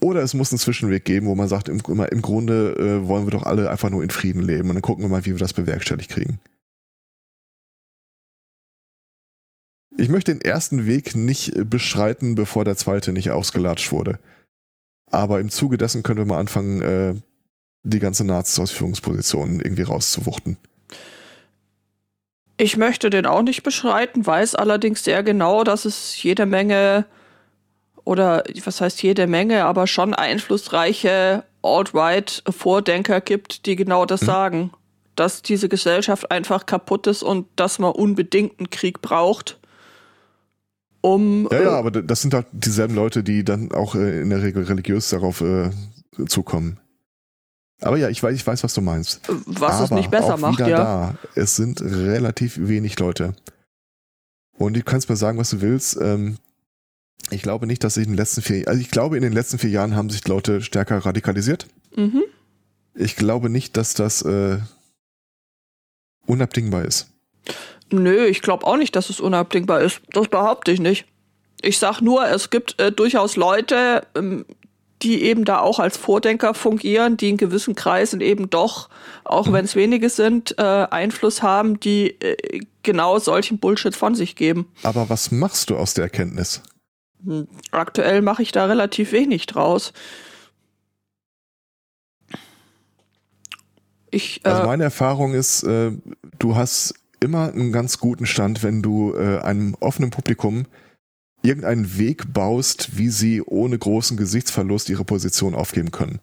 [SPEAKER 1] Oder es muss einen Zwischenweg geben, wo man sagt, im, im Grunde äh, wollen wir doch alle einfach nur in Frieden leben und dann gucken wir mal, wie wir das bewerkstelligt kriegen. Ich möchte den ersten Weg nicht äh, beschreiten, bevor der zweite nicht ausgelatscht wurde. Aber im Zuge dessen können wir mal anfangen, äh, die ganze Nazis aus Führungspositionen irgendwie rauszuwuchten.
[SPEAKER 4] Ich möchte den auch nicht beschreiten, weiß allerdings sehr genau, dass es jede Menge oder was heißt jede Menge, aber schon einflussreiche Alt-Right-Vordenker gibt, die genau das
[SPEAKER 1] Mhm.
[SPEAKER 4] sagen. Dass diese Gesellschaft einfach kaputt ist und dass man unbedingt einen Krieg braucht, um.
[SPEAKER 1] Ja, ja,
[SPEAKER 4] äh,
[SPEAKER 1] aber das sind halt dieselben Leute, die dann auch äh, in der Regel religiös darauf äh, zukommen. Aber ja, ich weiß, ich weiß, was du meinst.
[SPEAKER 4] Was
[SPEAKER 1] Aber
[SPEAKER 4] es nicht besser
[SPEAKER 1] auch
[SPEAKER 4] macht,
[SPEAKER 1] wieder
[SPEAKER 4] ja.
[SPEAKER 1] Da, es sind relativ wenig Leute. Und du kannst mir sagen, was du willst. Ähm, ich glaube nicht, dass sich in den letzten vier, also ich glaube, in den letzten vier Jahren haben sich Leute stärker radikalisiert.
[SPEAKER 4] Mhm.
[SPEAKER 1] Ich glaube nicht, dass das äh, unabdingbar ist.
[SPEAKER 4] Nö, ich glaube auch nicht, dass es unabdingbar ist. Das behaupte ich nicht. Ich sag nur, es gibt äh, durchaus Leute, ähm, die eben da auch als Vordenker fungieren, die in gewissen Kreisen eben doch, auch wenn es wenige sind, äh, Einfluss haben, die äh, genau solchen Bullshit von sich geben.
[SPEAKER 1] Aber was machst du aus der Erkenntnis?
[SPEAKER 4] Hm, Aktuell mache ich da relativ wenig draus. Ich,
[SPEAKER 1] Also
[SPEAKER 4] äh,
[SPEAKER 1] meine Erfahrung ist, äh, du hast immer einen ganz guten Stand, wenn du äh, einem offenen Publikum irgendeinen Weg baust, wie sie ohne großen Gesichtsverlust ihre Position aufgeben können.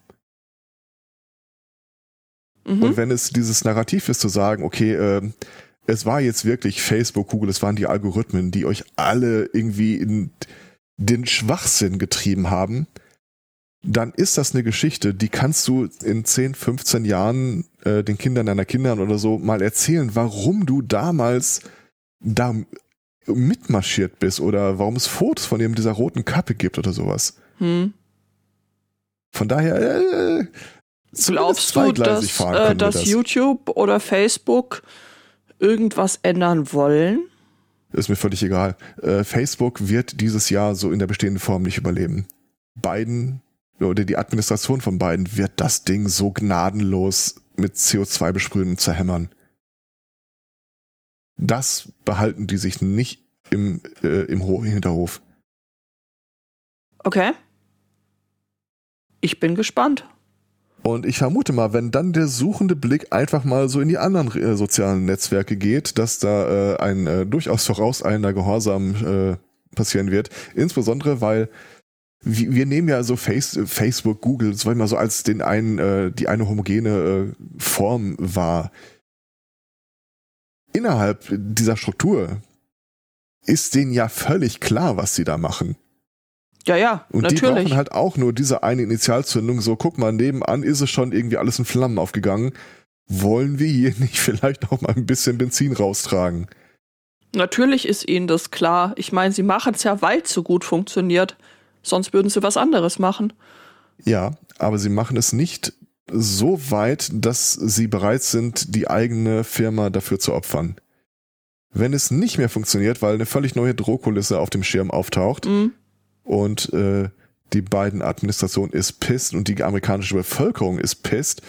[SPEAKER 4] mhm.
[SPEAKER 1] Und wenn es dieses Narrativ ist, zu sagen, okay, äh, es war jetzt wirklich Facebook, Google, es waren die Algorithmen, die euch alle irgendwie in den Schwachsinn getrieben haben, dann ist das eine Geschichte, die kannst du in 10, 15 Jahren äh, den Kindern deiner Kindern oder so mal erzählen, warum du damals da mitmarschiert bist oder warum es Fotos von dem dieser roten Kappe gibt oder sowas.
[SPEAKER 4] hm.
[SPEAKER 1] Von daher, äh,
[SPEAKER 4] Glaubst du, dass, äh, dass
[SPEAKER 1] das.
[SPEAKER 4] YouTube oder Facebook irgendwas ändern wollen?
[SPEAKER 1] Ist mir völlig egal. Äh, Facebook wird dieses Jahr so in der bestehenden Form nicht überleben. Biden oder die Administration von Biden wird das Ding so gnadenlos mit CO2 besprühen und zerhämmern. Das behalten die sich nicht im, äh, im Ho Hinterhof.
[SPEAKER 4] Okay. Ich bin gespannt.
[SPEAKER 1] Und ich vermute mal, wenn dann der suchende Blick einfach mal so in die anderen äh, sozialen Netzwerke geht, dass da äh, ein äh, durchaus vorauseilender Gehorsam äh, passieren wird. Insbesondere, weil wir, nehmen ja so Face, Facebook, Google, so mal so als den einen, äh, die eine homogene äh, Form wahr. Innerhalb dieser Struktur ist denen ja völlig klar, was sie da machen.
[SPEAKER 4] Ja, ja,
[SPEAKER 1] Und die
[SPEAKER 4] natürlich.
[SPEAKER 1] brauchen halt auch nur diese eine Initialzündung. So, guck mal, nebenan ist es schon irgendwie alles in Flammen aufgegangen. Wollen wir hier nicht vielleicht noch mal ein bisschen Benzin raustragen?
[SPEAKER 4] Natürlich ist ihnen das klar. Ich meine, sie machen es ja, weil es so gut funktioniert. Sonst würden sie was anderes machen.
[SPEAKER 1] Ja, aber sie machen es nicht so weit, dass sie bereit sind, die eigene Firma dafür zu opfern. Wenn es nicht mehr funktioniert, weil eine völlig neue Drohkulisse auf dem Schirm auftaucht
[SPEAKER 4] Mhm.
[SPEAKER 1] und äh, die beiden Administration ist pisst und die amerikanische Bevölkerung ist pisst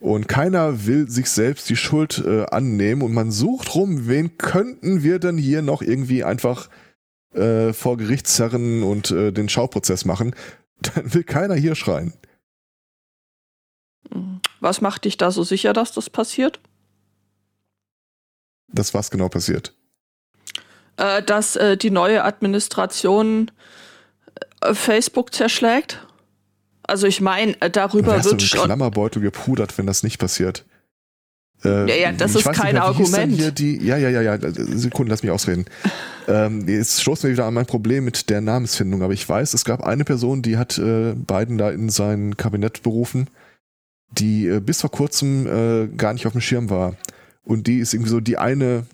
[SPEAKER 1] und keiner will sich selbst die Schuld äh, annehmen und man sucht rum, wen könnten wir denn hier noch irgendwie einfach äh, vor Gericht zerren und äh, den Schauprozess machen, dann will keiner hier schreien.
[SPEAKER 4] Was macht dich da so sicher, dass das passiert?
[SPEAKER 1] Das was genau passiert.
[SPEAKER 4] Äh, dass äh, die neue Administration äh, Facebook zerschlägt? Also ich meine, äh, darüber
[SPEAKER 1] Wärst
[SPEAKER 4] wird schon.
[SPEAKER 1] Klammerbeutel gepudert, wenn das nicht passiert. Äh,
[SPEAKER 4] Ja, ja, das ist kein
[SPEAKER 1] mehr,
[SPEAKER 4] Argument.
[SPEAKER 1] Hier die, ja, ja, ja, ja, Sekunde, lass mich ausreden. ähm, jetzt stoßen wir wieder an mein Problem mit der Namensfindung, aber ich weiß, es gab eine Person, die hat äh, Biden da in sein Kabinett berufen, die äh, bis vor kurzem äh, gar nicht auf dem Schirm war. Und die ist irgendwie so die eine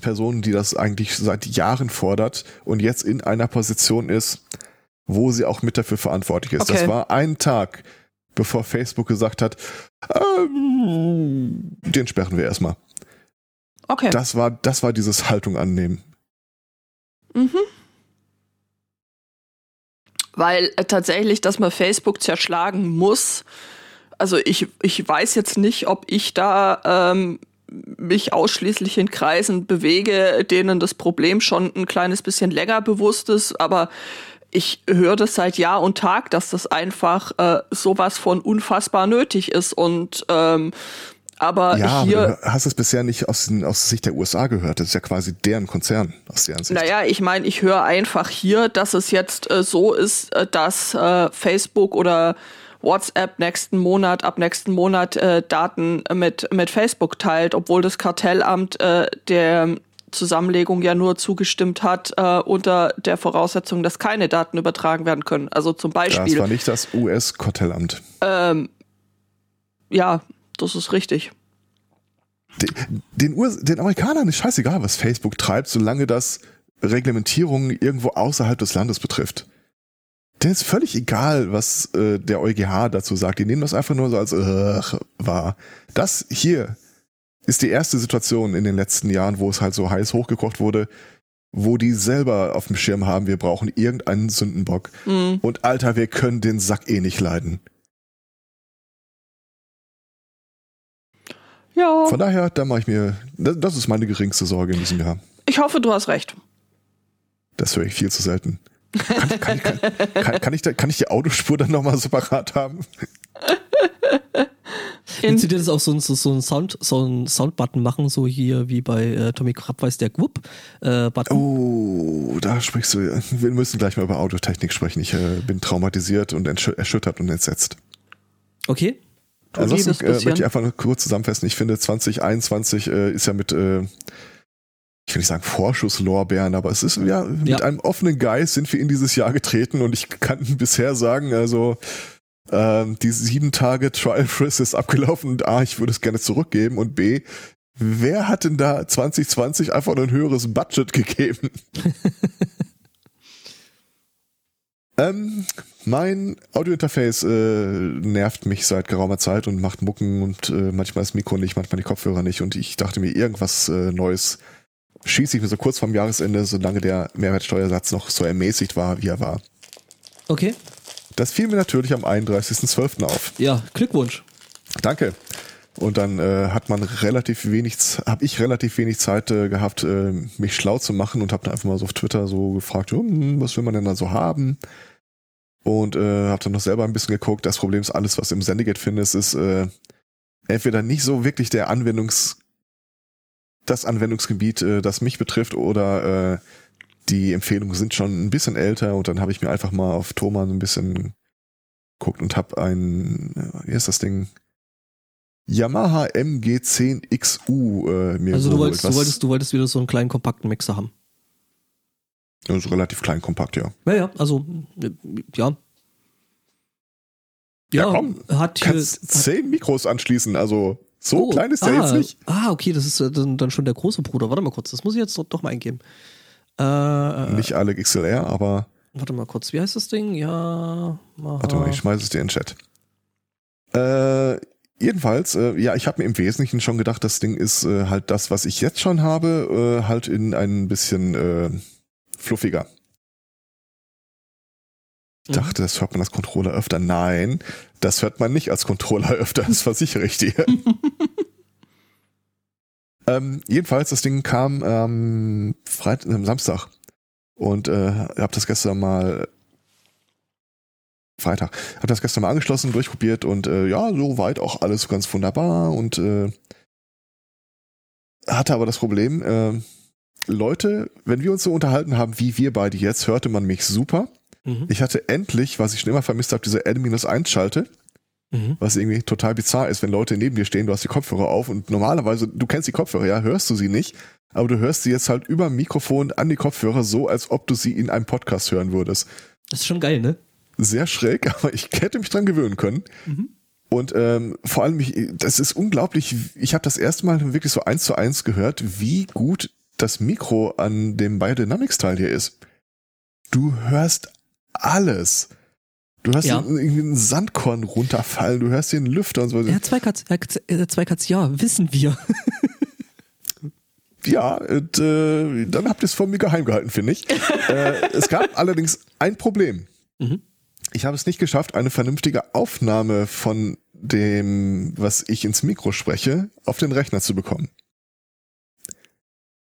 [SPEAKER 1] Person, die das eigentlich seit Jahren fordert und jetzt in einer Position ist, wo sie auch mit dafür verantwortlich ist. Das
[SPEAKER 4] Okay.
[SPEAKER 1] war ein Tag, bevor Facebook gesagt hat, ähm, den sperren wir erstmal.
[SPEAKER 4] Okay.
[SPEAKER 1] Das war, das war dieses Haltung annehmen.
[SPEAKER 4] Mhm. Weil äh, tatsächlich, dass man Facebook zerschlagen muss. Also ich, ich weiß jetzt nicht, ob ich da ähm, mich ausschließlich in Kreisen bewege, denen das Problem schon ein kleines bisschen länger bewusst ist, aber ich höre das seit Jahr und Tag, dass das einfach äh, sowas von unfassbar nötig ist. Und ähm, aber
[SPEAKER 1] Ja,
[SPEAKER 4] hier.
[SPEAKER 1] aber du hast es bisher nicht aus, aus Sicht der USA gehört. Das ist ja quasi deren Konzern aus deren Sicht.
[SPEAKER 4] Naja, ich meine, ich höre einfach hier, dass es jetzt äh, so ist, äh, dass äh, Facebook oder WhatsApp nächsten Monat, ab nächsten Monat äh, Daten mit, mit Facebook teilt, obwohl das Kartellamt äh, der Zusammenlegung ja nur zugestimmt hat äh, unter der Voraussetzung, dass keine Daten übertragen werden können. Also zum
[SPEAKER 1] Das
[SPEAKER 4] Beispiel
[SPEAKER 1] war nicht das US-Kartellamt.
[SPEAKER 4] ähm, ja, das ist richtig.
[SPEAKER 1] Den, den, Ur den Amerikanern ist scheißegal, was Facebook treibt, solange das Reglementierungen irgendwo außerhalb des Landes betrifft. Denn ist völlig egal, was äh, der EuGH dazu sagt. Die nehmen das einfach nur so als äh, wahr. Das hier ist die erste Situation in den letzten Jahren, wo es halt so heiß hochgekocht wurde, wo die selber auf dem Schirm haben, wir brauchen irgendeinen Sündenbock.
[SPEAKER 4] Mhm.
[SPEAKER 1] Und Alter, wir können den Sack eh nicht leiden.
[SPEAKER 4] Ja,
[SPEAKER 1] Von daher, da mache ich mir, das, das ist meine geringste Sorge in diesem Jahr.
[SPEAKER 4] ich hoffe, du hast recht.
[SPEAKER 1] Das höre ich viel zu selten. Kann, ich- kann, kann, kann, kann, ich, da, kann ich die Audiospur dann nochmal separat haben?
[SPEAKER 3] Willst du dir das auch so, ein- so, so ein Sound, so ein Soundbutton machen, so hier wie bei äh, Tommy Krabweis der Gwupp äh, Button?
[SPEAKER 1] Oh, da sprichst du. Wir müssen gleich mal über Audiotechnik sprechen. Ich äh, bin traumatisiert und erschüttert und entsetzt.
[SPEAKER 3] Okay.
[SPEAKER 1] Ansonsten
[SPEAKER 4] liebes
[SPEAKER 1] äh, möchte ich einfach nur kurz zusammenfassen. Ich finde 2021 äh, ist ja mit, äh, ich will nicht sagen Vorschusslorbeeren, aber es ist ja mit
[SPEAKER 3] Ja.
[SPEAKER 1] einem offenen Geist sind wir in dieses Jahr getreten und ich kann bisher sagen, also ähm, die sieben Tage Trial Frist ist abgelaufen und A, ich würde es gerne zurückgeben und B, wer hat denn da 2020 einfach nur ein höheres Budget gegeben? ähm, mein Audiointerface äh, nervt mich seit geraumer Zeit und macht Mucken und äh, manchmal das Mikro nicht, manchmal die Kopfhörer nicht und ich dachte mir, irgendwas äh, Neues schieße ich mir so kurz vorm Jahresende, solange der Mehrwertsteuersatz noch so ermäßigt war, wie er war.
[SPEAKER 3] Okay.
[SPEAKER 1] Das fiel mir natürlich am 31.12. auf.
[SPEAKER 3] Ja, Glückwunsch.
[SPEAKER 1] Danke. Und dann äh, hat man relativ wenig, habe ich relativ wenig Zeit äh, gehabt, äh, mich schlau zu machen und habe dann einfach mal so auf Twitter so gefragt, hm, was will man denn da so haben? Und äh, habe dann noch selber ein bisschen geguckt. Das Problem ist, alles, was im Sendegate findest, ist äh, entweder nicht so wirklich der Anwendungs, das Anwendungsgebiet, äh, das mich betrifft, oder äh, die Empfehlungen sind schon ein bisschen älter. Und dann habe ich mir einfach mal auf Thomann ein bisschen geguckt und habe ein, äh, wie ist das Ding? Yamaha MG10XU äh, mir
[SPEAKER 3] Also du wolltest, du wolltest, du wolltest wieder so einen kleinen kompakten Mixer haben.
[SPEAKER 1] also relativ klein, kompakt, ja.
[SPEAKER 3] Ja, ja, also äh, ja.
[SPEAKER 1] Ja, komm,
[SPEAKER 3] hat hier.
[SPEAKER 1] Kannst
[SPEAKER 3] hat,
[SPEAKER 1] zehn Mikros anschließen, also so
[SPEAKER 3] Oh,
[SPEAKER 1] klein ist der
[SPEAKER 3] ah,
[SPEAKER 1] jetzt nicht.
[SPEAKER 3] Ah, okay, das ist äh, dann, dann schon der große Bruder. Warte mal kurz, das muss ich jetzt doch, mal eingeben. Äh, äh,
[SPEAKER 1] Nicht alle XLR, aber
[SPEAKER 3] Warte mal kurz, wie heißt das Ding? Ja,
[SPEAKER 1] warte mal, ich schmeiße es dir in den Chat. Äh, jedenfalls, äh, ja, ich habe mir im Wesentlichen schon gedacht, das Ding ist äh, halt das, was ich jetzt schon habe, äh, halt in ein bisschen äh, fluffiger. Ich
[SPEAKER 3] Mhm.
[SPEAKER 1] dachte, das hört man als Controller öfter. Nein, das hört man nicht als Controller öfter, das versichere ich dir. ähm, jedenfalls, das Ding kam ähm, Freit am Samstag und äh, habe das gestern mal Freitag, habe das gestern mal angeschlossen, durchprobiert und äh, ja, soweit auch alles ganz wunderbar und äh, hatte aber das Problem, äh, Leute, wenn wir uns so unterhalten haben, wie wir beide jetzt, hörte man mich super.
[SPEAKER 3] Mhm.
[SPEAKER 1] Ich hatte endlich, was ich schon immer vermisst habe, diese N-1-Schalte,
[SPEAKER 3] Mhm.
[SPEAKER 1] was irgendwie total bizarr ist, wenn Leute neben dir stehen, du hast die Kopfhörer auf und normalerweise, du kennst die Kopfhörer, ja, hörst du sie nicht, aber du hörst sie jetzt halt über Mikrofon an die Kopfhörer so, als ob du sie in einem Podcast hören würdest.
[SPEAKER 3] Das ist schon geil, ne?
[SPEAKER 1] Sehr schräg, aber ich hätte mich dran gewöhnen können.
[SPEAKER 3] Mhm.
[SPEAKER 1] Und ähm, vor allem, ich, das ist unglaublich, ich habe das erste Mal wirklich so eins zu eins gehört, wie gut das Mikro an dem Biodynamics-Teil hier ist. Du hörst alles. Du hörst
[SPEAKER 3] Ja.
[SPEAKER 1] irgendwie einen Sandkorn runterfallen, du hörst den Lüfter und so.
[SPEAKER 3] Ja, zwei Katz, äh, zwei Katz, ja, wissen wir.
[SPEAKER 1] Ja, und, äh, dann habt ihr es von mir geheim gehalten, finde ich. äh, es gab allerdings ein Problem.
[SPEAKER 3] Mhm.
[SPEAKER 1] Ich habe es nicht geschafft, eine vernünftige Aufnahme von dem, was ich ins Mikro spreche, auf den Rechner zu bekommen.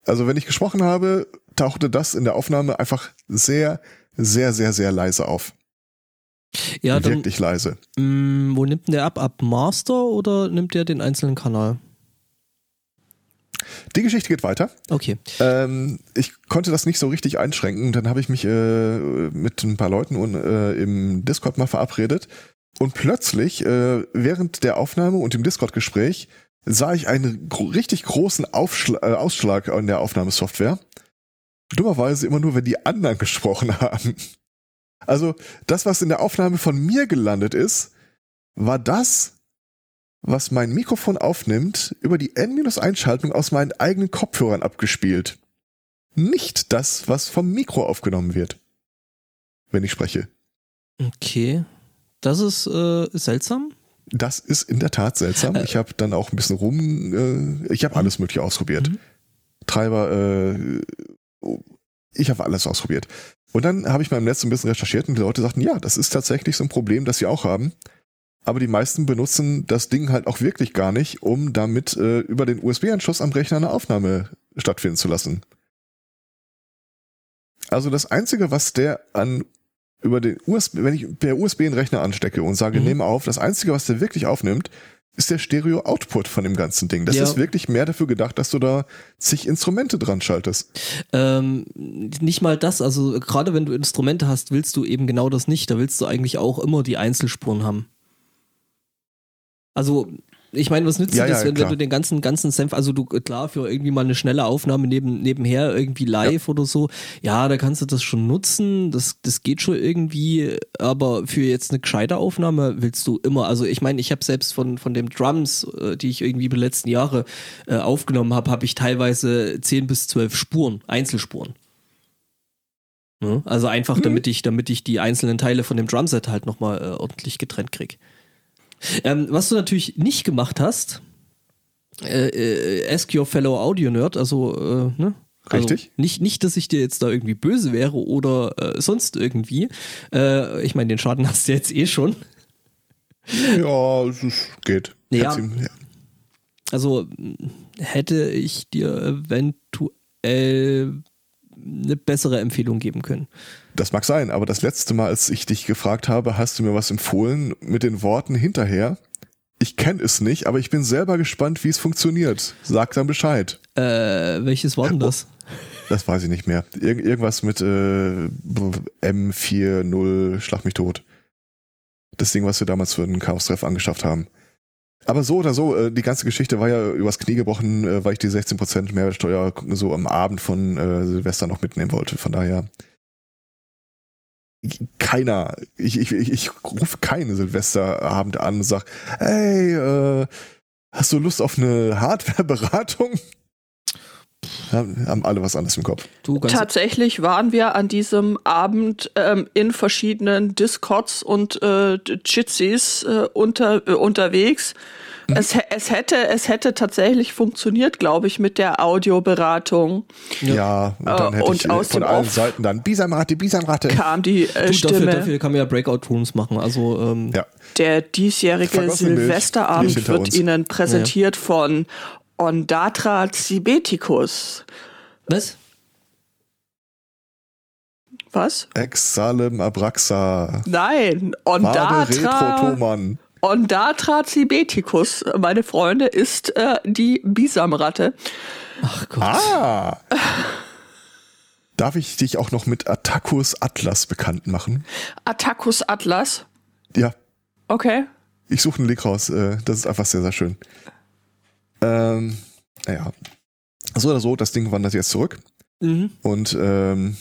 [SPEAKER 1] Also wenn ich gesprochen habe, tauchte das in der Aufnahme einfach sehr, sehr, sehr, sehr leise auf.
[SPEAKER 3] Ja, dann,
[SPEAKER 1] Wirklich leise.
[SPEAKER 3] mh, wo nimmt denn der ab? Ab Master oder nimmt der den einzelnen Kanal?
[SPEAKER 1] Die Geschichte geht weiter.
[SPEAKER 3] Okay.
[SPEAKER 1] Ähm, ich konnte das nicht so richtig einschränken. Dann habe ich mich äh, mit ein paar Leuten und, äh, im Discord mal verabredet. Und plötzlich, äh, während der Aufnahme und im Discord-Gespräch, sah ich einen gro richtig großen Aufschla äh, Ausschlag an der Aufnahmesoftware. Dummerweise immer nur, wenn die anderen gesprochen haben. Also, das, was in der Aufnahme von mir gelandet ist, war das, was mein Mikrofon aufnimmt, über die N-Einschaltung aus meinen eigenen Kopfhörern abgespielt. Nicht das, was vom Mikro aufgenommen wird, wenn ich spreche.
[SPEAKER 3] Okay. Das ist äh, seltsam.
[SPEAKER 1] Das ist in der Tat seltsam.
[SPEAKER 3] Äh.
[SPEAKER 1] Ich habe dann auch ein bisschen rum, äh, ich habe alles Mögliche ausprobiert.
[SPEAKER 3] Mhm.
[SPEAKER 1] Treiber, äh, ich habe alles ausprobiert. Und dann habe ich mal im Netz ein bisschen recherchiert und die Leute sagten, ja, das ist tatsächlich so ein Problem, das sie auch haben. Aber die meisten benutzen das Ding halt auch wirklich gar nicht, um damit äh, über den USB-Anschluss am Rechner eine Aufnahme stattfinden zu lassen. Also das Einzige, was der an über den USB, wenn ich per USB einen Rechner anstecke und sage,
[SPEAKER 3] Mhm.
[SPEAKER 1] nehme auf, das Einzige, was der wirklich aufnimmt, ist der Stereo-Output von dem ganzen Ding. Das
[SPEAKER 3] Ja.
[SPEAKER 1] ist wirklich mehr dafür gedacht, dass du da zig Instrumente dran schaltest.
[SPEAKER 3] Ähm, nicht mal das, also gerade wenn du Instrumente hast, willst du eben genau das nicht. Da willst du eigentlich auch immer die Einzelspuren haben. Also, ich meine, was nützt
[SPEAKER 1] Ja,
[SPEAKER 3] dir das,
[SPEAKER 1] ja,
[SPEAKER 3] wenn, wenn du den ganzen, ganzen Senf, also du, klar, für irgendwie mal eine schnelle Aufnahme neben, nebenher irgendwie live oder so, ja, da kannst du das schon nutzen, das, das geht schon irgendwie, aber für jetzt eine gescheite Aufnahme willst du immer, also ich meine, ich habe selbst von, von dem Drums, äh, die ich irgendwie die letzten Jahre äh, aufgenommen habe, habe ich teilweise 10 bis 12 Spuren, Einzelspuren. Ne? Also einfach, damit ich, damit ich die einzelnen Teile von dem Drumset halt nochmal äh, ordentlich getrennt krieg. Ähm, was du natürlich nicht gemacht hast, äh, äh, ask your fellow Audio Nerd, also, äh, ne?
[SPEAKER 1] Richtig.
[SPEAKER 3] Also nicht, nicht, dass ich dir jetzt da irgendwie böse wäre oder äh, sonst irgendwie. Äh, ich meine, den Schaden hast du jetzt eh schon.
[SPEAKER 1] Ja, es geht.
[SPEAKER 3] Ja. Also hätte ich dir eventuell eine bessere Empfehlung geben können.
[SPEAKER 1] Das mag sein, aber das letzte Mal, als ich dich gefragt habe, hast du mir was empfohlen mit den Worten hinterher. Ich kenne es nicht, aber ich bin selber gespannt, wie es funktioniert. Sag dann Bescheid.
[SPEAKER 3] Äh, welches war denn das?
[SPEAKER 1] Das weiß ich nicht mehr. Irg irgendwas mit äh, M40 Schlag mich tot. Das Ding, was wir damals für den Chaos-Treff angeschafft haben. Aber so oder so, äh, die ganze Geschichte war ja übers Knie gebrochen, äh, weil ich die 16% Mehrwertsteuer so am Abend von äh, Silvester noch mitnehmen wollte. Von daher keiner, ich, ich, ich, ich rufe keinen Silvesterabend an und sag, hey, äh, hast du Lust auf eine Hardware-Beratung? Haben alle was anderes im Kopf.
[SPEAKER 3] Du
[SPEAKER 4] Tatsächlich waren wir an diesem Abend ähm, in verschiedenen Discords und äh, Jitsis äh, unter, äh, unterwegs. Es, es, hätte, es hätte tatsächlich funktioniert, glaube ich, mit der Audioberatung.
[SPEAKER 1] Ja, und dann
[SPEAKER 4] Äh,
[SPEAKER 1] hätte
[SPEAKER 4] und
[SPEAKER 1] ich
[SPEAKER 4] aus
[SPEAKER 1] von allen
[SPEAKER 4] Off-
[SPEAKER 1] Seiten dann Bisamrate, Bisamrate.
[SPEAKER 4] Kam die äh,
[SPEAKER 3] Du, dafür,
[SPEAKER 4] Stimme.
[SPEAKER 3] dafür kann man ja Breakout-Rooms machen. Also, ähm,
[SPEAKER 1] Ja,
[SPEAKER 4] Der diesjährige
[SPEAKER 1] Milch
[SPEAKER 4] Silvesterabend wird
[SPEAKER 1] uns.
[SPEAKER 4] Ihnen präsentiert von Ondatra Cibeticus.
[SPEAKER 3] was?
[SPEAKER 4] Was?
[SPEAKER 1] Exalem Abraxa.
[SPEAKER 4] Nein, Ondatra,
[SPEAKER 1] Retrotoman.
[SPEAKER 4] Ondatra Cibeticus, meine Freunde, ist äh, die Bisamratte.
[SPEAKER 3] Ach Gott.
[SPEAKER 1] Ah! Darf ich dich auch noch mit Attacus Atlas bekannt machen?
[SPEAKER 4] Attacus Atlas.
[SPEAKER 1] Ja,
[SPEAKER 4] Okay.
[SPEAKER 1] ich suche einen Link raus. äh, Das ist einfach sehr, sehr schön. Ähm, naja. So oder so, das Ding wandert jetzt zurück.
[SPEAKER 3] Mhm.
[SPEAKER 1] Und ähm,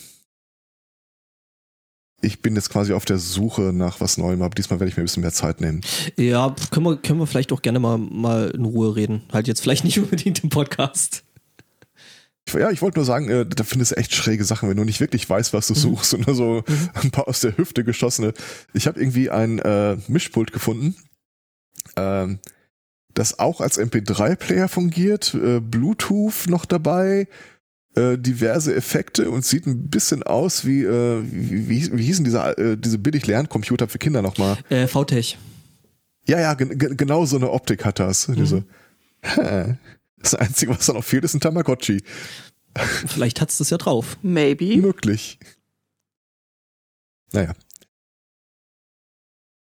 [SPEAKER 1] ich bin jetzt quasi auf der Suche nach was Neuem, aber diesmal werde ich mir ein bisschen mehr Zeit nehmen.
[SPEAKER 3] Ja, können wir, können wir vielleicht auch gerne mal, mal in Ruhe reden. Halt jetzt vielleicht nicht unbedingt im Podcast.
[SPEAKER 1] Ja, ich wollte nur sagen, äh, da findest du echt schräge Sachen, wenn du nicht wirklich weißt, was
[SPEAKER 3] Mhm.
[SPEAKER 1] du suchst und nur so ein paar aus der Hüfte geschossene. Ich habe irgendwie ein äh, Mischpult gefunden, ähm, das auch als MP3-Player fungiert, äh, Bluetooth noch dabei, äh, diverse Effekte und sieht ein bisschen aus wie, äh, wie, wie, wie hießen diese, äh, diese billig Lerncomputer für Kinder nochmal?
[SPEAKER 3] Äh, VTech.
[SPEAKER 1] Ja, ja, gen gen- genau so eine Optik hat das. Diese, hä, das Einzige, was da noch fehlt, ist ein Tamagotchi.
[SPEAKER 3] Vielleicht hat's das ja drauf.
[SPEAKER 4] Maybe.
[SPEAKER 1] Möglich. Naja.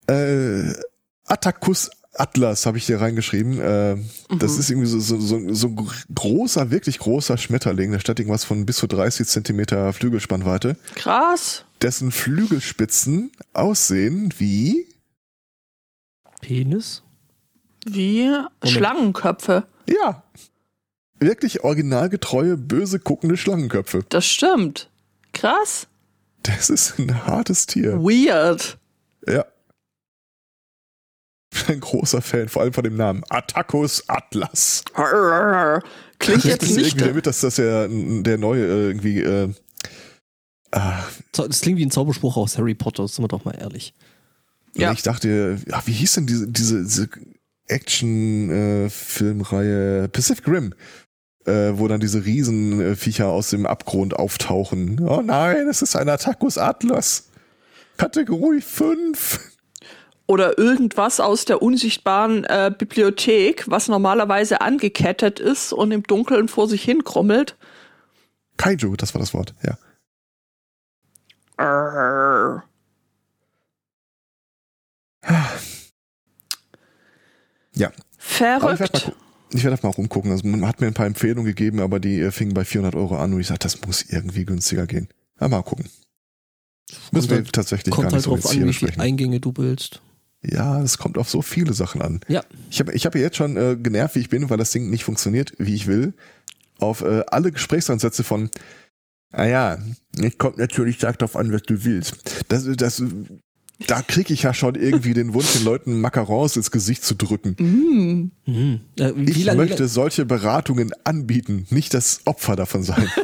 [SPEAKER 1] Äh, Attacus Atlas habe ich hier reingeschrieben. Äh, Das
[SPEAKER 4] Mhm.
[SPEAKER 1] ist irgendwie so, so, so, so ein großer, wirklich großer Schmetterling. Da steht irgendwas von bis zu 30 Zentimeter Flügelspannweite,
[SPEAKER 4] Krass.
[SPEAKER 1] dessen Flügelspitzen aussehen wie,
[SPEAKER 3] Penis?
[SPEAKER 4] Wie Schlangenköpfe.
[SPEAKER 1] ja, wirklich originalgetreue, böse guckende Schlangenköpfe.
[SPEAKER 4] Das stimmt. Krass.
[SPEAKER 1] Das ist ein hartes Tier.
[SPEAKER 4] Weird.
[SPEAKER 1] Ja. ein großer Fan, vor allem von dem Namen. Attackus Atlas.
[SPEAKER 4] Klingt
[SPEAKER 1] Das
[SPEAKER 4] jetzt
[SPEAKER 1] ist
[SPEAKER 4] nicht.
[SPEAKER 1] irgendwie damit, dass das ja der neue äh, irgendwie. Äh, ah,
[SPEAKER 3] Das klingt wie ein Zauberspruch aus Harry Potter, sind wir doch mal ehrlich.
[SPEAKER 4] Ja.
[SPEAKER 1] Ich dachte, ja, wie hieß denn diese, diese, diese Action-Filmreihe Pacific Rim? Äh, wo dann diese Riesenviecher aus dem Abgrund auftauchen. Oh nein, es ist ein Attackus Atlas. Kategorie 5.
[SPEAKER 4] Oder irgendwas aus der unsichtbaren äh, Bibliothek, was normalerweise angekettet ist und im Dunkeln vor sich hin krummelt.
[SPEAKER 1] Kaiju, das war das Wort, ja.
[SPEAKER 4] Arr.
[SPEAKER 1] Ja. Aber ich werde mal,
[SPEAKER 4] Verrückt.
[SPEAKER 1] rumgucken. Also man hat mir ein paar Empfehlungen gegeben, aber die äh, fingen bei 400 Euro an und ich sagte, das muss irgendwie günstiger gehen. Ja, mal gucken. Müssen wir
[SPEAKER 3] halt-
[SPEAKER 1] tatsächlich
[SPEAKER 3] Kommt
[SPEAKER 1] gar
[SPEAKER 3] halt
[SPEAKER 1] nicht so
[SPEAKER 3] drauf an, wie viele. Eingänge du willst.
[SPEAKER 1] Ja, es kommt auf so viele Sachen an.
[SPEAKER 3] Ja.
[SPEAKER 1] Ich habe ich hab ja jetzt schon äh, genervt, wie ich bin, weil das Ding nicht funktioniert, wie ich will, auf äh, alle Gesprächsansätze von, ah ja, es kommt natürlich stark darauf an, was du willst. Das, das, da kriege ich ja schon irgendwie den Wunsch, den Leuten Macarons ins Gesicht zu drücken.
[SPEAKER 4] Mm.
[SPEAKER 3] Mhm. Äh,
[SPEAKER 1] Ich
[SPEAKER 3] lange
[SPEAKER 1] möchte solche Beratungen anbieten, nicht das Opfer davon sein.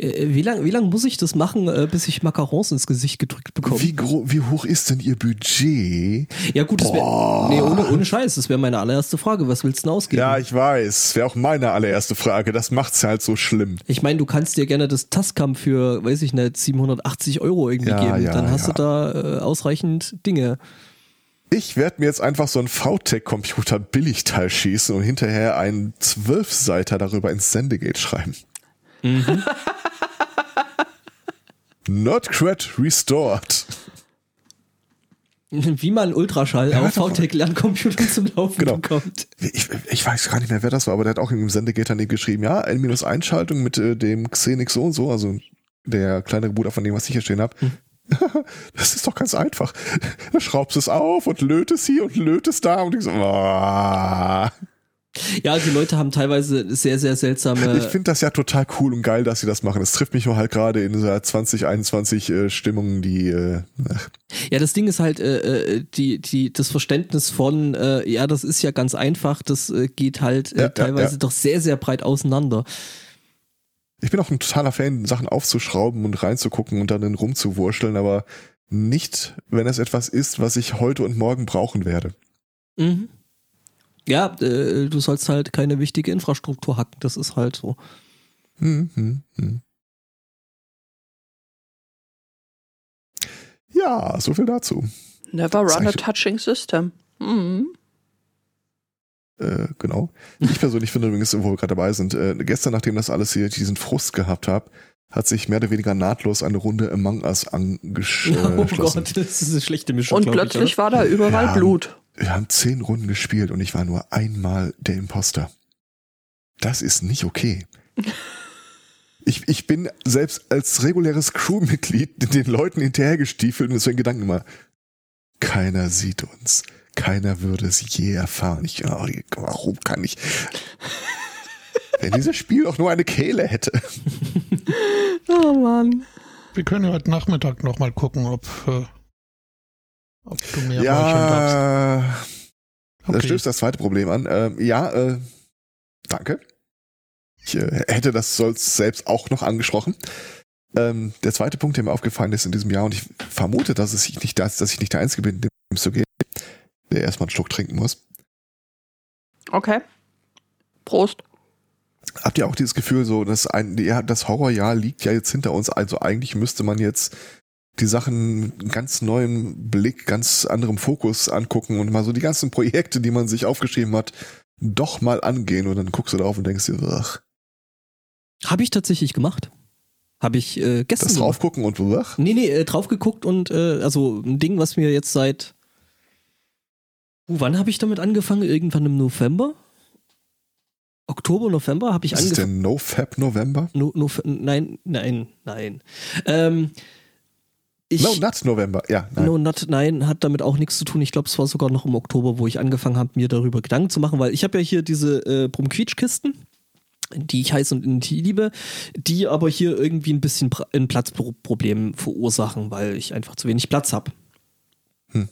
[SPEAKER 3] äh, wie lang, wie lang muss ich das machen, äh, bis ich Macarons ins Gesicht gedrückt bekomme?
[SPEAKER 1] Wie, wie hoch ist denn Ihr Budget?
[SPEAKER 3] Ja gut, das wäre nee, ohne, ohne Scheiß, das wäre meine allererste Frage. Was willst du denn ausgeben?
[SPEAKER 1] Ja, ich weiß. Wäre auch meine allererste Frage. Das macht's halt so schlimm.
[SPEAKER 3] Ich meine, du kannst dir gerne das Tascam für, weiß ich nicht, 780 Euro irgendwie
[SPEAKER 1] Ja,
[SPEAKER 3] geben.
[SPEAKER 1] ja,
[SPEAKER 3] Dann hast
[SPEAKER 1] ja.
[SPEAKER 3] du da äh, ausreichend Dinge.
[SPEAKER 1] Ich werde mir jetzt einfach so einen VTech-Computer Billigteil schießen und hinterher einen Zwölfseiter darüber ins Sendegate schreiben. Nerdcred restored.
[SPEAKER 3] Wie man Ultraschall
[SPEAKER 1] Ja,
[SPEAKER 3] auf
[SPEAKER 1] mal.
[SPEAKER 3] VTech-Lerncomputern zum Laufen
[SPEAKER 1] Genau.
[SPEAKER 3] bekommt.
[SPEAKER 1] Ich, ich weiß gar nicht mehr, wer das war, aber der hat auch im Sendegate daneben geschrieben, ja, N-Einschaltung mit äh, dem Xenix so und so, also der kleinere Bruder von dem, was ich hier stehen habe. Das ist doch ganz einfach. Da schraubst du es auf und lötest hier und lötest da und ich so, ah.
[SPEAKER 3] Ja, die Leute haben teilweise sehr, sehr seltsame.
[SPEAKER 1] Ich finde das ja total cool und geil, dass sie das machen. Es trifft mich nur halt gerade in dieser 2021 äh, Stimmung, die äh, ach,
[SPEAKER 3] Ja, das Ding ist halt äh, äh, die die das Verständnis von äh, ja, das ist ja ganz einfach, das äh, geht halt äh,
[SPEAKER 1] Ja, ja,
[SPEAKER 3] teilweise
[SPEAKER 1] ja.
[SPEAKER 3] doch sehr sehr breit auseinander.
[SPEAKER 1] ich bin auch ein totaler Fan, Sachen aufzuschrauben und reinzugucken und dann rumzuwurschteln, aber nicht, wenn es etwas ist, was ich heute und morgen brauchen werde.
[SPEAKER 3] Mhm. Ja, äh, du sollst halt keine wichtige Infrastruktur hacken, das ist halt so.
[SPEAKER 1] Hm, hm, hm. Ja, so viel dazu.
[SPEAKER 4] Never run a touching system. Mhm.
[SPEAKER 1] Äh, genau. Ich persönlich finde übrigens, wo wir gerade dabei sind, äh, gestern, nachdem das alles hier diesen Frust gehabt habe, hat sich mehr oder weniger nahtlos eine Runde Among Us angeschlossen.
[SPEAKER 3] oh Gott, das ist eine schlechte Mischung.
[SPEAKER 4] Und plötzlich
[SPEAKER 3] ich,
[SPEAKER 4] war da überall
[SPEAKER 1] Ja.
[SPEAKER 4] Blut.
[SPEAKER 1] Wir haben zehn Runden gespielt und ich war nur einmal der Imposter. Das ist nicht okay. Ich, ich bin selbst als reguläres Crewmitglied den Leuten hinterhergestiefelt und so in Gedanken immer, keiner sieht uns. Keiner würde es je erfahren. Ich, oh, warum kann ich? Wenn dieses Spiel doch nur eine Kehle hätte.
[SPEAKER 4] Oh Mann.
[SPEAKER 2] Wir können ja heute Nachmittag nochmal gucken, ob, äh, ob du darfst.
[SPEAKER 1] Ja, da
[SPEAKER 2] Okay.
[SPEAKER 1] stößt das zweite Problem an. Ähm, ja, äh, danke. Ich äh, hätte das selbst auch noch angesprochen. Ähm, der zweite Punkt, der mir aufgefallen ist in diesem Jahr, und ich vermute, dass es sich nicht das, dass ich nicht der Einzige bin, dem es so geht, der erstmal einen Schluck trinken muss.
[SPEAKER 4] Okay. Prost.
[SPEAKER 1] Habt ihr auch dieses Gefühl, so, dass ein, ja, das Horrorjahr liegt ja jetzt hinter uns, also eigentlich müsste man jetzt die Sachen mit ganz neuem Blick, ganz anderem Fokus angucken und mal so die ganzen Projekte, die man sich aufgeschrieben hat, doch mal angehen und dann guckst du drauf und denkst dir, ach,
[SPEAKER 3] Habe ich tatsächlich gemacht. Habe ich äh, gestern
[SPEAKER 1] das
[SPEAKER 3] gemacht.
[SPEAKER 1] drauf gucken und ach,
[SPEAKER 3] Nee, nee, äh, drauf geguckt und äh, also ein Ding, was mir jetzt seit uh, wann habe ich damit angefangen? Irgendwann im November? Oktober, November habe ich
[SPEAKER 1] ist es der
[SPEAKER 3] angefangen.
[SPEAKER 1] NoFap November?
[SPEAKER 3] No, no, nein, nein, nein. Ähm, ich,
[SPEAKER 1] No, not November, ja. Nein.
[SPEAKER 3] No, not, nein, hat damit auch nichts zu tun. Ich glaube, es war sogar noch im Oktober, wo ich angefangen habe, mir darüber Gedanken zu machen, weil ich habe ja hier diese äh, Brumquietsch-Kisten, die ich heiß und in die liebe, die aber hier irgendwie ein bisschen ein Platzproblem verursachen, weil ich einfach zu wenig Platz habe.
[SPEAKER 1] Hm.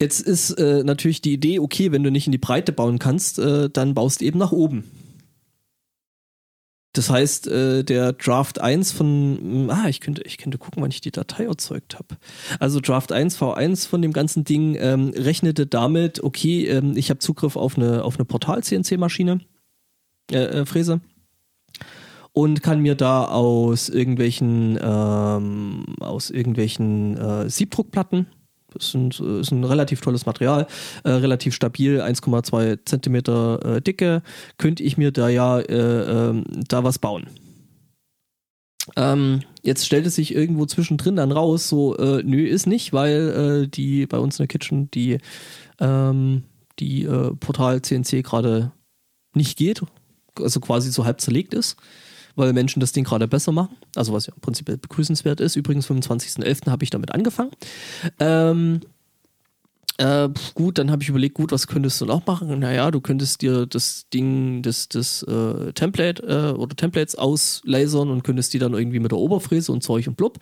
[SPEAKER 3] Jetzt ist äh, natürlich die Idee, okay, wenn du nicht in die Breite bauen kannst, äh, dann baust du eben nach oben. Das heißt, äh, der Draft 1 von, ah, ich könnte, ich könnte gucken, wann ich die Datei erzeugt habe. Also Draft 1, V1 von dem ganzen Ding ähm, rechnete damit, okay, ähm, ich habe Zugriff auf eine, auf eine Portal-CNC-Maschine, äh, äh, Fräse und kann mir da aus irgendwelchen ähm, aus irgendwelchen äh, Siebdruckplatten das sind, ist ein relativ tolles Material, äh, relativ stabil, 1,2 Zentimeter äh, Dicke. Könnte ich mir da ja äh, ähm, da was bauen. Ähm, jetzt stellt es sich irgendwo zwischendrin dann raus, so, äh, nö, ist nicht, weil äh, die bei uns in der Kitchen die, ähm, die Portal CNC gerade nicht geht, also quasi so halb zerlegt ist weil Menschen das Ding gerade besser machen. Also was ja prinzipiell begrüßenswert ist. Übrigens, 25.11. habe ich damit angefangen. Ähm, äh, gut, dann habe ich überlegt, gut, was könntest du noch machen? Naja, du könntest dir das Ding, das, das äh, Template äh, oder Templates auslasern und könntest die dann irgendwie mit der Oberfräse und Zeug und blub.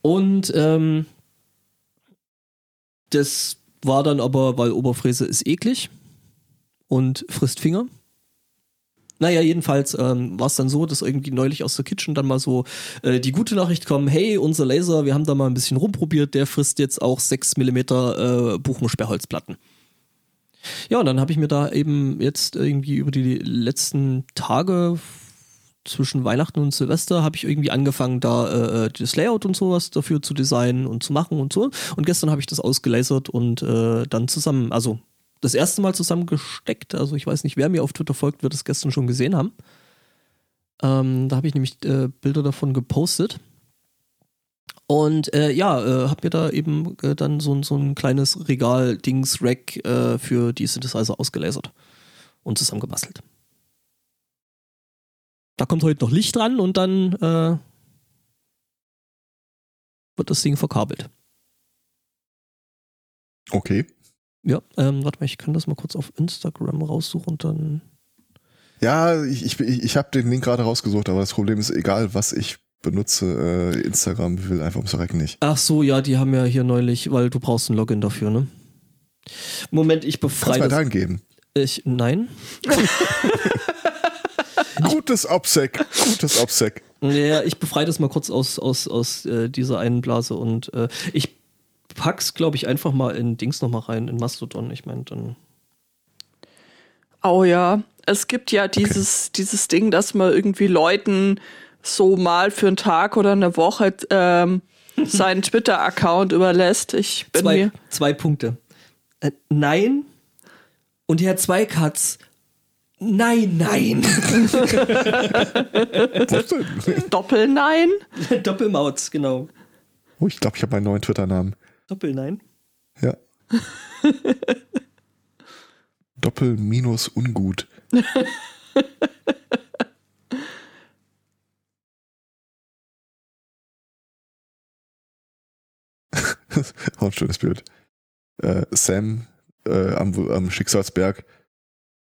[SPEAKER 3] Und ähm, das war dann aber, weil Oberfräse ist eklig und frisst Finger. Naja, jedenfalls ähm, war es dann so, dass irgendwie neulich aus der Kitchen dann mal so äh, die gute Nachricht kommt, hey, unser Laser, wir haben da mal ein bisschen rumprobiert, der frisst jetzt auch 6 mm äh, Buchensperrholzplatten. Ja, und dann habe ich mir da eben jetzt irgendwie über die letzten Tage zwischen Weihnachten und Silvester habe ich irgendwie angefangen, da äh, äh, das Layout und sowas dafür zu designen und zu machen und so. Und gestern habe ich das ausgelasert und äh, dann zusammen, also das erste Mal zusammengesteckt. Also ich weiß nicht, wer mir auf Twitter folgt, wird es gestern schon gesehen haben. Ähm, da habe ich nämlich äh, Bilder davon gepostet. Und äh, ja, äh, habe mir da eben äh, dann so, so ein kleines Regal-Dings-Rack äh, für die Synthesizer ausgelasert und zusammengebastelt. Da kommt heute noch Licht dran und dann äh, wird das Ding verkabelt.
[SPEAKER 1] Okay.
[SPEAKER 3] Ja, ähm, warte mal, ich kann das mal kurz auf Instagram raussuchen und dann.
[SPEAKER 1] Ja, ich, ich, ich habe den Link gerade rausgesucht, aber das Problem ist, egal was ich benutze, äh, Instagram will einfach ums Verrecken nicht.
[SPEAKER 3] Ach so, ja, die haben ja hier neulich, weil du brauchst ein Login dafür, ne? Moment, ich befreie.
[SPEAKER 1] Kannst du mal geben?
[SPEAKER 3] Ich, nein.
[SPEAKER 1] gutes Obsec, gutes Obsec.
[SPEAKER 3] Ja, ich befreie das mal kurz aus, aus, aus äh, dieser einen Blase und äh, ich pack's, glaube ich, einfach mal in Dings nochmal rein, in Mastodon. Ich meine, dann.
[SPEAKER 4] Oh ja, es gibt ja dieses, okay. dieses Ding, dass man irgendwie Leuten so mal für einen Tag oder eine Woche ähm, seinen Twitter-Account überlässt. Ich bin
[SPEAKER 3] zwei,
[SPEAKER 4] mir.
[SPEAKER 3] Zwei Punkte. Äh, nein. Und Herr Zweikatz. Nein, nein.
[SPEAKER 4] Doppel-Nein?
[SPEAKER 3] Doppelmauz, genau.
[SPEAKER 1] Oh, ich glaube, ich habe meinen neuen Twitter-Namen.
[SPEAKER 3] Doppel-Nein?
[SPEAKER 1] Ja. Doppel minus ungut. Auch ein schönes Bild. Äh, Sam äh, am, am Schicksalsberg.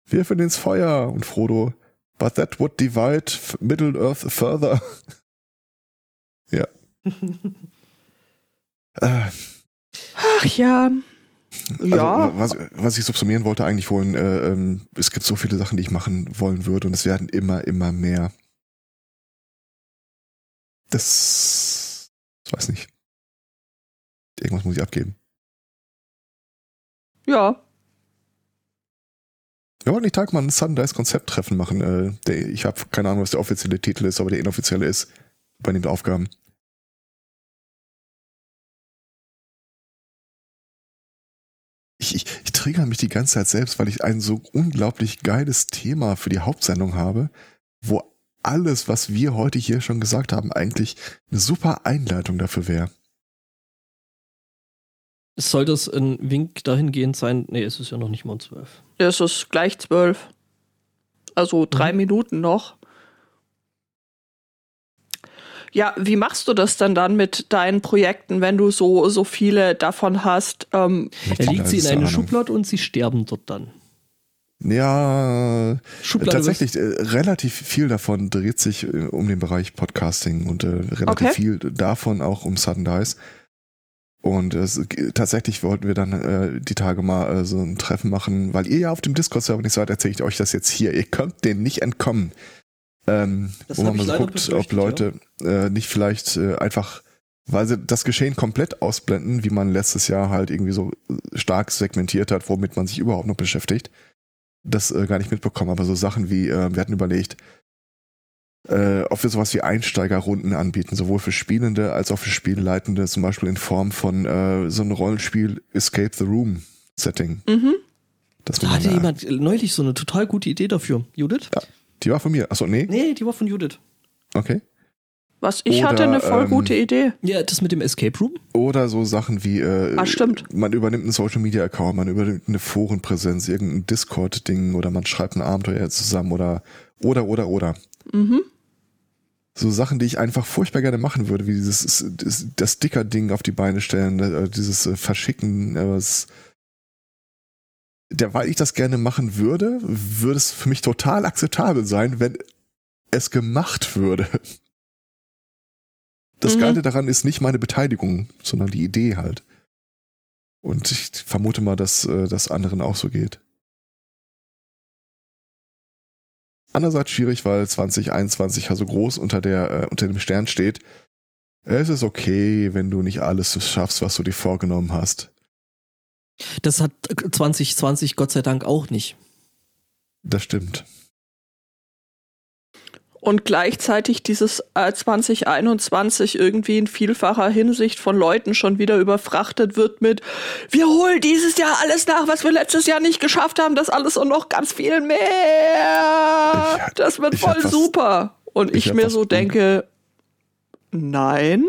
[SPEAKER 1] Wirf ihn ins Feuer und Frodo. But that would divide Middle Earth further. ja.
[SPEAKER 4] äh, Ach ja.
[SPEAKER 1] Also, ja. Was, was, ich subsumieren wollte eigentlich vorhin, äh, ähm, es gibt so viele Sachen, die ich machen wollen würde und es werden immer, immer mehr. Das, ich weiß nicht. Irgendwas muss ich abgeben.
[SPEAKER 4] Ja.
[SPEAKER 1] Wir wollten nicht Tag mal ein Sundice-Konzepttreffen machen. Äh, der, ich habe keine Ahnung, was der offizielle Titel ist, aber der inoffizielle ist. Übernimmt Aufgaben. Trigger mich die ganze Zeit selbst, weil ich ein so unglaublich geiles Thema für die Hauptsendung habe, wo alles, was wir heute hier schon gesagt haben, eigentlich eine super Einleitung dafür wäre.
[SPEAKER 3] Soll das ein Wink dahingehend sein? Nee, es ist ja noch nicht mal um zwölf.
[SPEAKER 4] Es ist gleich zwölf. Also drei mhm. Minuten noch. Ja, wie machst du das denn dann mit deinen Projekten, wenn du so, so viele davon hast? Ähm,
[SPEAKER 3] er legt sie in eine Schublade und sie sterben dort dann.
[SPEAKER 1] Ja, Schublade tatsächlich, äh, relativ viel davon dreht sich äh, um den Bereich Podcasting und äh, relativ okay. viel davon auch um Sudden Dice. Und äh, tatsächlich wollten wir dann äh, die Tage mal äh, so ein Treffen machen, weil ihr ja auf dem Discord-Server nicht seid, erzähle ich euch das jetzt hier. Ihr könnt dem nicht entkommen. Ähm,
[SPEAKER 3] Das
[SPEAKER 1] wo man mal so guckt, ob Leute äh, nicht vielleicht äh, einfach, weil sie das Geschehen komplett ausblenden, wie man letztes Jahr halt irgendwie so äh, stark segmentiert hat, womit man sich überhaupt noch beschäftigt, das äh, gar nicht mitbekommen. Aber so Sachen wie, äh, wir hatten überlegt, äh, ob wir sowas wie Einsteigerrunden anbieten, sowohl für Spielende als auch für Spielleitende, zum Beispiel in Form von äh, so einem Rollenspiel Escape the Room Setting.
[SPEAKER 4] Mhm.
[SPEAKER 1] Das
[SPEAKER 3] Da hatte jemand neulich so eine total gute Idee dafür. Judith?
[SPEAKER 1] Die war von mir. Achso, nee?
[SPEAKER 3] Nee, die war von Judith.
[SPEAKER 1] Okay.
[SPEAKER 4] Was ich
[SPEAKER 1] Oder,
[SPEAKER 4] hatte eine voll
[SPEAKER 1] ähm,
[SPEAKER 4] gute Idee.
[SPEAKER 3] Ja, das mit dem Escape Room?
[SPEAKER 1] Oder so Sachen wie, äh,
[SPEAKER 4] Ah, stimmt.
[SPEAKER 1] man übernimmt einen Social Media Account, man übernimmt eine Forenpräsenz, irgendein Discord-Ding oder man schreibt ein Abenteuer zusammen oder, oder, oder, oder.
[SPEAKER 4] Mhm.
[SPEAKER 1] So Sachen, die ich einfach furchtbar gerne machen würde, wie dieses, das, das Sticker-Ding auf die Beine stellen, äh, dieses äh, Verschicken, äh, der, weil ich das gerne machen würde, würde es für mich total akzeptabel sein, wenn es gemacht würde. Das
[SPEAKER 4] Mhm.
[SPEAKER 1] Geile daran ist nicht meine Beteiligung, sondern die Idee halt. Und ich vermute mal, dass äh, das anderen auch so geht. Andererseits schwierig, weil 2021 ja so groß unter der äh, unter dem Stern steht. Es ist okay, wenn du nicht alles schaffst, was du dir vorgenommen hast.
[SPEAKER 3] Das hat 2020 Gott sei Dank auch nicht.
[SPEAKER 1] Das stimmt.
[SPEAKER 4] Und gleichzeitig dieses äh, 2021 irgendwie in vielfacher Hinsicht von Leuten schon wieder überfrachtet wird mit, wir holen dieses Jahr alles nach, was wir letztes Jahr nicht geschafft haben, das alles und noch ganz viel mehr.
[SPEAKER 1] Ich-
[SPEAKER 4] das wird voll
[SPEAKER 1] was-
[SPEAKER 4] super. Und
[SPEAKER 1] ich
[SPEAKER 4] ich, mir
[SPEAKER 1] was
[SPEAKER 4] so denke, nein,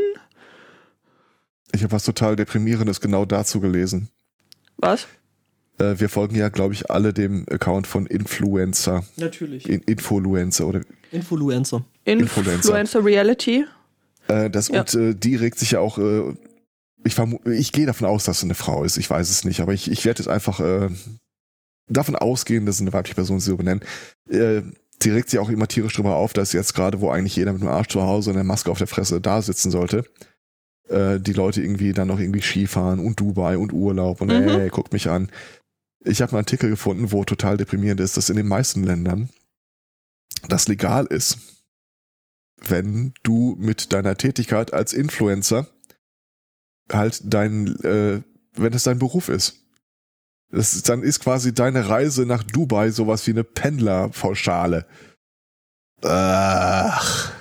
[SPEAKER 1] Ich habe was total deprimierendes genau dazu gelesen.
[SPEAKER 4] Was?
[SPEAKER 1] Äh, wir folgen ja, glaube ich, alle dem Account von Influencer,
[SPEAKER 3] Natürlich.
[SPEAKER 1] In Influencer oder
[SPEAKER 3] Influencer.
[SPEAKER 1] Influencer.
[SPEAKER 4] Influencer Reality.
[SPEAKER 1] Äh, das,
[SPEAKER 4] Ja.
[SPEAKER 1] Und äh, die regt sich ja auch, ich, ich gehe davon aus, dass es eine Frau ist, ich weiß es nicht, aber ich, ich werde jetzt einfach davon ausgehen, dass es eine weibliche Person sie so benennen. Die regt sich auch immer tierisch drüber auf, dass jetzt gerade, wo eigentlich jeder mit dem Arsch zu Hause und der Maske auf der Fresse da sitzen sollte, äh, die Leute irgendwie dann noch irgendwie Skifahren und Dubai und Urlaub und
[SPEAKER 4] Mhm.
[SPEAKER 1] ey, guckt mich an. Ich habe einen Artikel gefunden, wo total deprimierend ist, dass in den meisten Ländern das legal ist wenn du mit deiner Tätigkeit als Influencer halt dein, äh, wenn es dein Beruf ist. Das dann ist quasi deine Reise nach Dubai sowas wie eine Pendlerpauschale. Ach,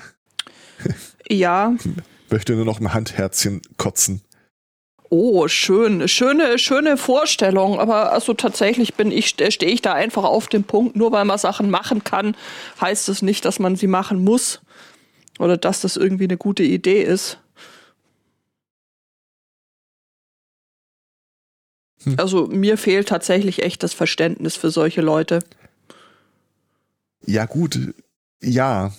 [SPEAKER 4] Ja,
[SPEAKER 1] möchte nur noch ein Handherzchen kotzen.
[SPEAKER 4] Oh, schön, schöne, schöne Vorstellung. Aber also tatsächlich bin ich, stehe ich da einfach auf dem Punkt. Nur weil man Sachen machen kann, heißt es nicht, dass man sie machen muss oder dass das irgendwie eine gute Idee ist.
[SPEAKER 1] Hm.
[SPEAKER 4] Also mir fehlt tatsächlich echt das Verständnis für solche Leute.
[SPEAKER 1] Ja, gut, ja.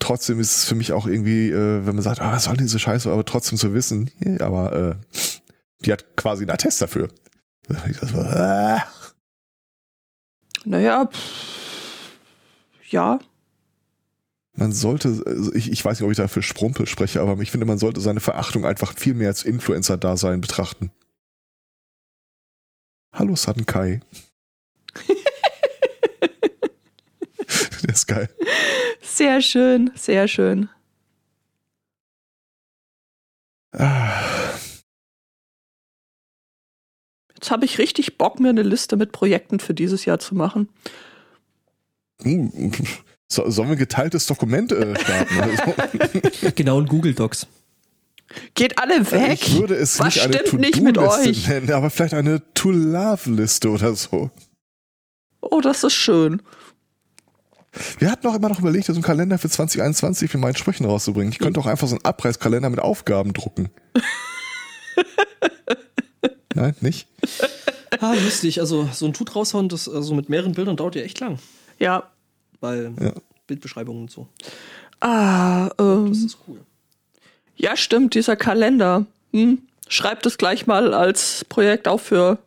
[SPEAKER 1] Trotzdem ist es für mich auch irgendwie, äh, wenn man sagt, ah, was soll diese Scheiße, aber trotzdem zu wissen, ja, aber äh, die hat quasi einen Attest dafür. Das war, ah.
[SPEAKER 4] Naja, pff, ja,
[SPEAKER 1] Man sollte, also ich, ich weiß nicht, ob ich da für Sprumpel spreche, aber ich finde, man sollte seine Verachtung einfach viel mehr als Influencer-Dasein betrachten. Hallo Sudden Kai. Ist geil.
[SPEAKER 4] sehr schön, sehr schön. Jetzt habe ich richtig Bock, mir eine Liste mit Projekten für dieses Jahr zu machen.
[SPEAKER 1] hm, so, sollen wir ein geteiltes Dokument äh, starten? Also,
[SPEAKER 3] Genau, und Google Docs.
[SPEAKER 4] Geht alle weg.
[SPEAKER 1] ich würde es
[SPEAKER 4] Was
[SPEAKER 1] nicht eine
[SPEAKER 4] stimmt nicht mit
[SPEAKER 1] To-Do-Liste
[SPEAKER 4] euch?
[SPEAKER 1] nennen, aber vielleicht eine To-Love-Liste oder so.
[SPEAKER 4] Oh, das ist schön.
[SPEAKER 1] Wir hatten auch immer noch überlegt, so einen Kalender für 2021 mit meinen Sprüchen rauszubringen. Ich könnte auch einfach so einen Abreißkalender mit Aufgaben drucken. Nein, nicht?
[SPEAKER 3] Ah, lustig. Also, so ein Tut raushauen, das also mit mehreren Bildern dauert ja echt lang.
[SPEAKER 4] Ja.
[SPEAKER 3] Weil
[SPEAKER 1] Ja.
[SPEAKER 3] Bildbeschreibungen und so.
[SPEAKER 4] Ah, ähm,
[SPEAKER 3] Das ist cool.
[SPEAKER 4] ja, stimmt, dieser Kalender. Hm? Schreibt es gleich mal als Projekt auf für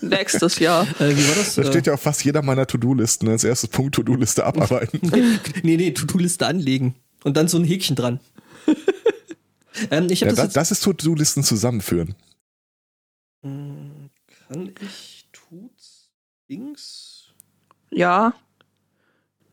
[SPEAKER 4] nächstes Jahr.
[SPEAKER 3] Äh, wie war das?
[SPEAKER 1] Das steht ja auf fast jeder meiner To-Do-Listen. Als erstes Punkt To-Do-Liste abarbeiten.
[SPEAKER 3] nee, nee, To-Do-Liste anlegen. Und dann so ein Häkchen dran. Ähm, ich
[SPEAKER 1] Ja,
[SPEAKER 3] habe
[SPEAKER 1] das,
[SPEAKER 3] das,
[SPEAKER 1] das ist To-Do-Listen zusammenführen.
[SPEAKER 3] Hm, Kann ich Tuts Dings?
[SPEAKER 4] Ja.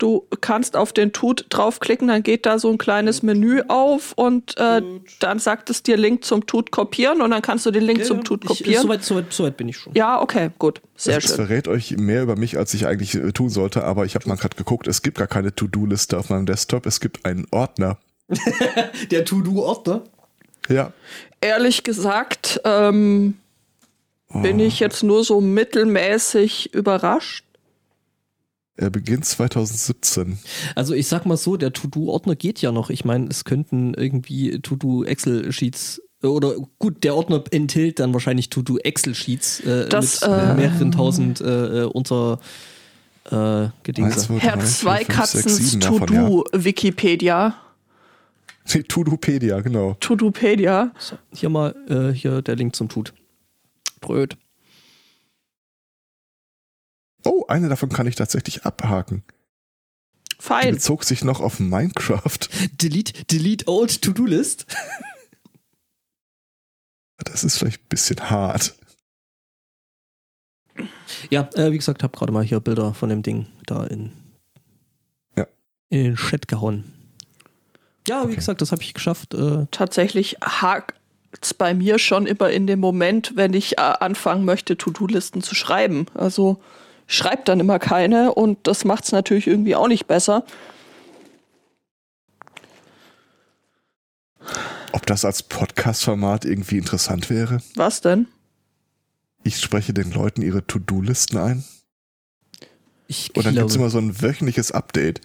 [SPEAKER 4] Du kannst auf den Tut draufklicken, dann geht da so ein kleines Menü auf und äh, dann sagt es dir Link zum Tut kopieren und dann kannst du den Link zum Tut kopieren.
[SPEAKER 3] Soweit, soweit, soweit bin ich schon.
[SPEAKER 4] ja, okay, gut. Sehr
[SPEAKER 1] das
[SPEAKER 4] schön.
[SPEAKER 1] verrät euch mehr über mich, als ich eigentlich äh, tun sollte, aber ich habe mal gerade geguckt, es gibt gar keine To-Do-Liste auf meinem Desktop, es gibt einen Ordner.
[SPEAKER 3] Der To-Do-Ordner.
[SPEAKER 1] Ja.
[SPEAKER 4] Ehrlich gesagt, ähm, bin ich jetzt nur so mittelmäßig überrascht.
[SPEAKER 1] Er beginnt 2017.
[SPEAKER 3] Also ich sag mal so, der To-Do-Ordner geht ja noch. Ich meine, es könnten irgendwie To-Do-Excel-Sheets oder gut, der Ordner enthält dann wahrscheinlich To-Do-Excel-Sheets äh,
[SPEAKER 4] Das,
[SPEAKER 3] mit
[SPEAKER 4] äh,
[SPEAKER 3] mehreren tausend äh, äh, unter äh,
[SPEAKER 1] zwei,
[SPEAKER 4] Herr
[SPEAKER 1] davon, ja.
[SPEAKER 4] To-Do-Wikipedia.
[SPEAKER 1] Nee, To-Dopedia, genau.
[SPEAKER 4] To-Dopedia.
[SPEAKER 3] So, hier mal äh, hier der Link zum Tut. Bröt.
[SPEAKER 1] Oh, eine davon kann ich tatsächlich abhaken. Die
[SPEAKER 4] Fein.
[SPEAKER 1] bezog sich noch auf Minecraft.
[SPEAKER 3] Delete, delete old To-Do-List.
[SPEAKER 1] Das ist vielleicht ein bisschen hart.
[SPEAKER 3] Ja, äh, wie gesagt, habe gerade mal hier Bilder von dem Ding da in,
[SPEAKER 1] Ja.
[SPEAKER 3] in den Chat gehauen. Ja, wie
[SPEAKER 1] Okay.
[SPEAKER 3] gesagt, das habe ich geschafft. Äh,
[SPEAKER 4] Tatsächlich hakt's bei mir schon immer in dem Moment, wenn ich äh, anfangen möchte, To-Do-Listen zu schreiben. Also ich schreibe dann immer keine und das macht's natürlich irgendwie auch nicht besser.
[SPEAKER 1] Ob das als Podcast-Format irgendwie interessant wäre?
[SPEAKER 4] Was denn?
[SPEAKER 1] Ich spreche den Leuten ihre To-Do-Listen ein.
[SPEAKER 3] ich
[SPEAKER 1] Und dann
[SPEAKER 3] glaube,
[SPEAKER 1] gibt's immer so ein wöchentliches Update.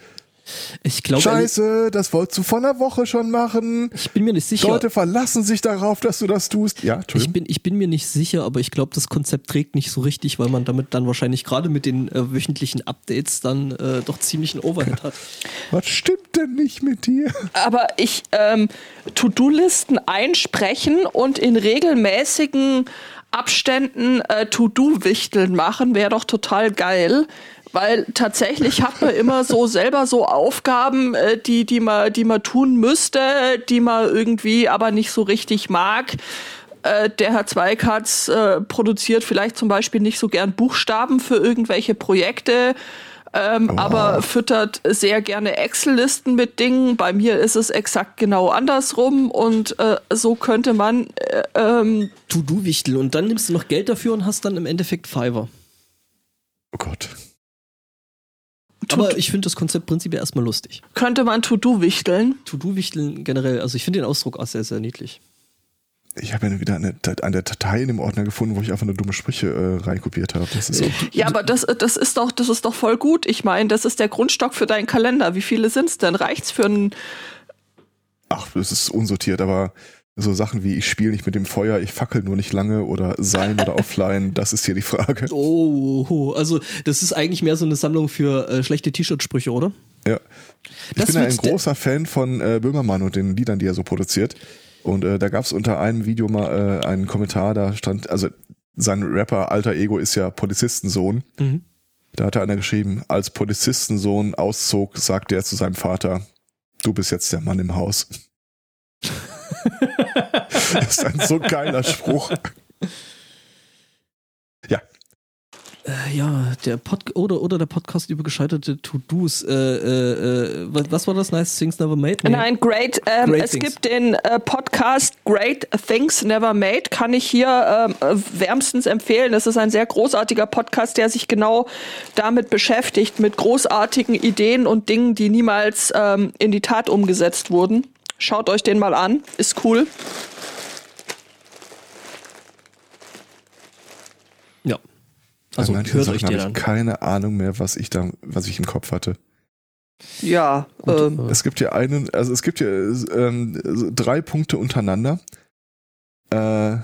[SPEAKER 3] Ich glaube,
[SPEAKER 1] Scheiße, das wolltest du vor einer Woche schon machen.
[SPEAKER 3] ich bin mir nicht sicher.
[SPEAKER 1] Leute verlassen sich darauf, dass du das tust. Ja,
[SPEAKER 3] Ich bin, ich bin mir nicht sicher, aber ich glaube, das Konzept trägt nicht so richtig, weil man damit dann wahrscheinlich gerade mit den äh, wöchentlichen Updates dann äh, doch ziemlich einen Overhead hat.
[SPEAKER 1] Was stimmt denn nicht mit dir?
[SPEAKER 4] Aber ich ähm, To-Do-Listen einsprechen und in regelmäßigen Abständen äh, To-Do-Wichteln machen, wäre doch total geil. Weil tatsächlich hat man immer so selber so Aufgaben, äh, die, die, man, die man tun müsste, die man irgendwie aber nicht so richtig mag. Äh, der Herr Zweikatz äh, produziert vielleicht zum Beispiel nicht so gern Buchstaben für irgendwelche Projekte, ähm, aber füttert sehr gerne Excel-Listen mit Dingen. Bei mir ist es exakt genau andersrum und äh, so könnte man äh, ähm,
[SPEAKER 3] To-Do-Wichtel und dann nimmst du noch Geld dafür und hast dann im Endeffekt Fiverr.
[SPEAKER 1] Oh Gott.
[SPEAKER 3] Aber ich finde das Konzept prinzipiell erstmal lustig.
[SPEAKER 4] könnte man To-Do wichteln.
[SPEAKER 3] To-Do-Wichteln generell, also ich finde den Ausdruck auch sehr, sehr niedlich.
[SPEAKER 1] Ich habe ja wieder eine, eine Datei in dem Ordner gefunden, wo ich einfach nur dumme Sprüche äh, reinkopiert habe. Das ist so.
[SPEAKER 4] Ja, aber das, das ist doch, das ist doch voll gut. Ich meine, das ist der Grundstock für deinen Kalender. Wie viele sind's denn? Reicht's für einen
[SPEAKER 1] Ach, das ist unsortiert, aber so Sachen wie ich spiele nicht mit dem Feuer, ich fackel nur nicht lange oder sein oder offline, das ist hier die Frage.
[SPEAKER 3] Oh, also das ist eigentlich mehr so eine Sammlung für äh, schlechte T-Shirt-Sprüche, oder?
[SPEAKER 1] Ja. Ich
[SPEAKER 3] Das
[SPEAKER 1] bin ja ein großer Fan von äh, Böhmermann und den Liedern, die er so produziert. Und äh, da gab es unter einem Video mal äh, einen Kommentar, da stand, also sein Rapper alter Ego ist ja Polizistensohn.
[SPEAKER 3] Mhm.
[SPEAKER 1] Da hat einer geschrieben, als Polizistensohn auszog, sagte er zu seinem Vater, du bist jetzt der Mann im Haus. das ist ein so geiler Spruch. Ja,
[SPEAKER 3] Äh, ja, der Pod oder, oder der Podcast über gescheiterte To-Dos. Äh, äh, äh, was, war das? Nice Things Never Made? Nee.
[SPEAKER 4] Nein, great. Ähm,
[SPEAKER 3] Great
[SPEAKER 4] es
[SPEAKER 3] Things.
[SPEAKER 4] gibt den äh, Podcast Great Things Never Made. Kann ich hier ähm, äh, wärmstens empfehlen. Das ist ein sehr großartiger Podcast, der sich genau damit beschäftigt, mit großartigen Ideen und Dingen, die niemals ähm, in die Tat umgesetzt wurden. Schaut euch den mal an. Ist cool.
[SPEAKER 3] Ja.
[SPEAKER 1] also manche
[SPEAKER 3] hört
[SPEAKER 1] Sachen
[SPEAKER 3] euch
[SPEAKER 1] habe
[SPEAKER 3] den
[SPEAKER 1] ich
[SPEAKER 3] an.
[SPEAKER 1] keine Ahnung mehr, was ich da, was ich im Kopf hatte.
[SPEAKER 4] Ja,
[SPEAKER 3] Gut,
[SPEAKER 4] ähm,
[SPEAKER 3] äh,
[SPEAKER 1] Es gibt hier einen, also es gibt hier ähm, drei Punkte untereinander. Äh,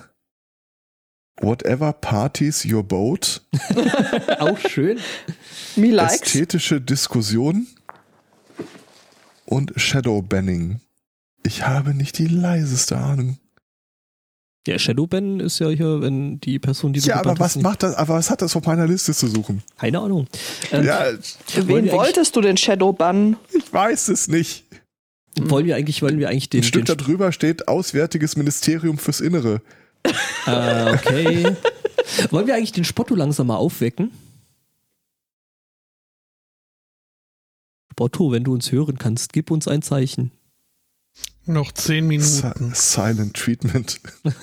[SPEAKER 1] whatever parties your boat,
[SPEAKER 3] auch schön.
[SPEAKER 4] me likes.
[SPEAKER 1] ästhetische Diskussion und Shadowbanning. Ich habe nicht die leiseste Ahnung.
[SPEAKER 3] Der Shadowban ist ja hier, wenn die Person, die du
[SPEAKER 1] Ja, aber was macht das, aber was hat das auf meiner Liste zu suchen?
[SPEAKER 3] Keine Ahnung. Ähm,
[SPEAKER 1] Ja,
[SPEAKER 4] Wen wolltest du denn Shadow bannen?
[SPEAKER 1] ich weiß es nicht.
[SPEAKER 3] Wollen wir eigentlich, wollen wir eigentlich den,
[SPEAKER 1] Ein Stück
[SPEAKER 3] den
[SPEAKER 1] darüber steht Auswärtiges Ministerium fürs Innere.
[SPEAKER 3] äh, okay. wollen wir eigentlich den Spotto langsam mal aufwecken? Spotto, wenn du uns hören kannst, gib uns ein Zeichen.
[SPEAKER 2] Noch zehn Minuten.
[SPEAKER 1] Silent Treatment.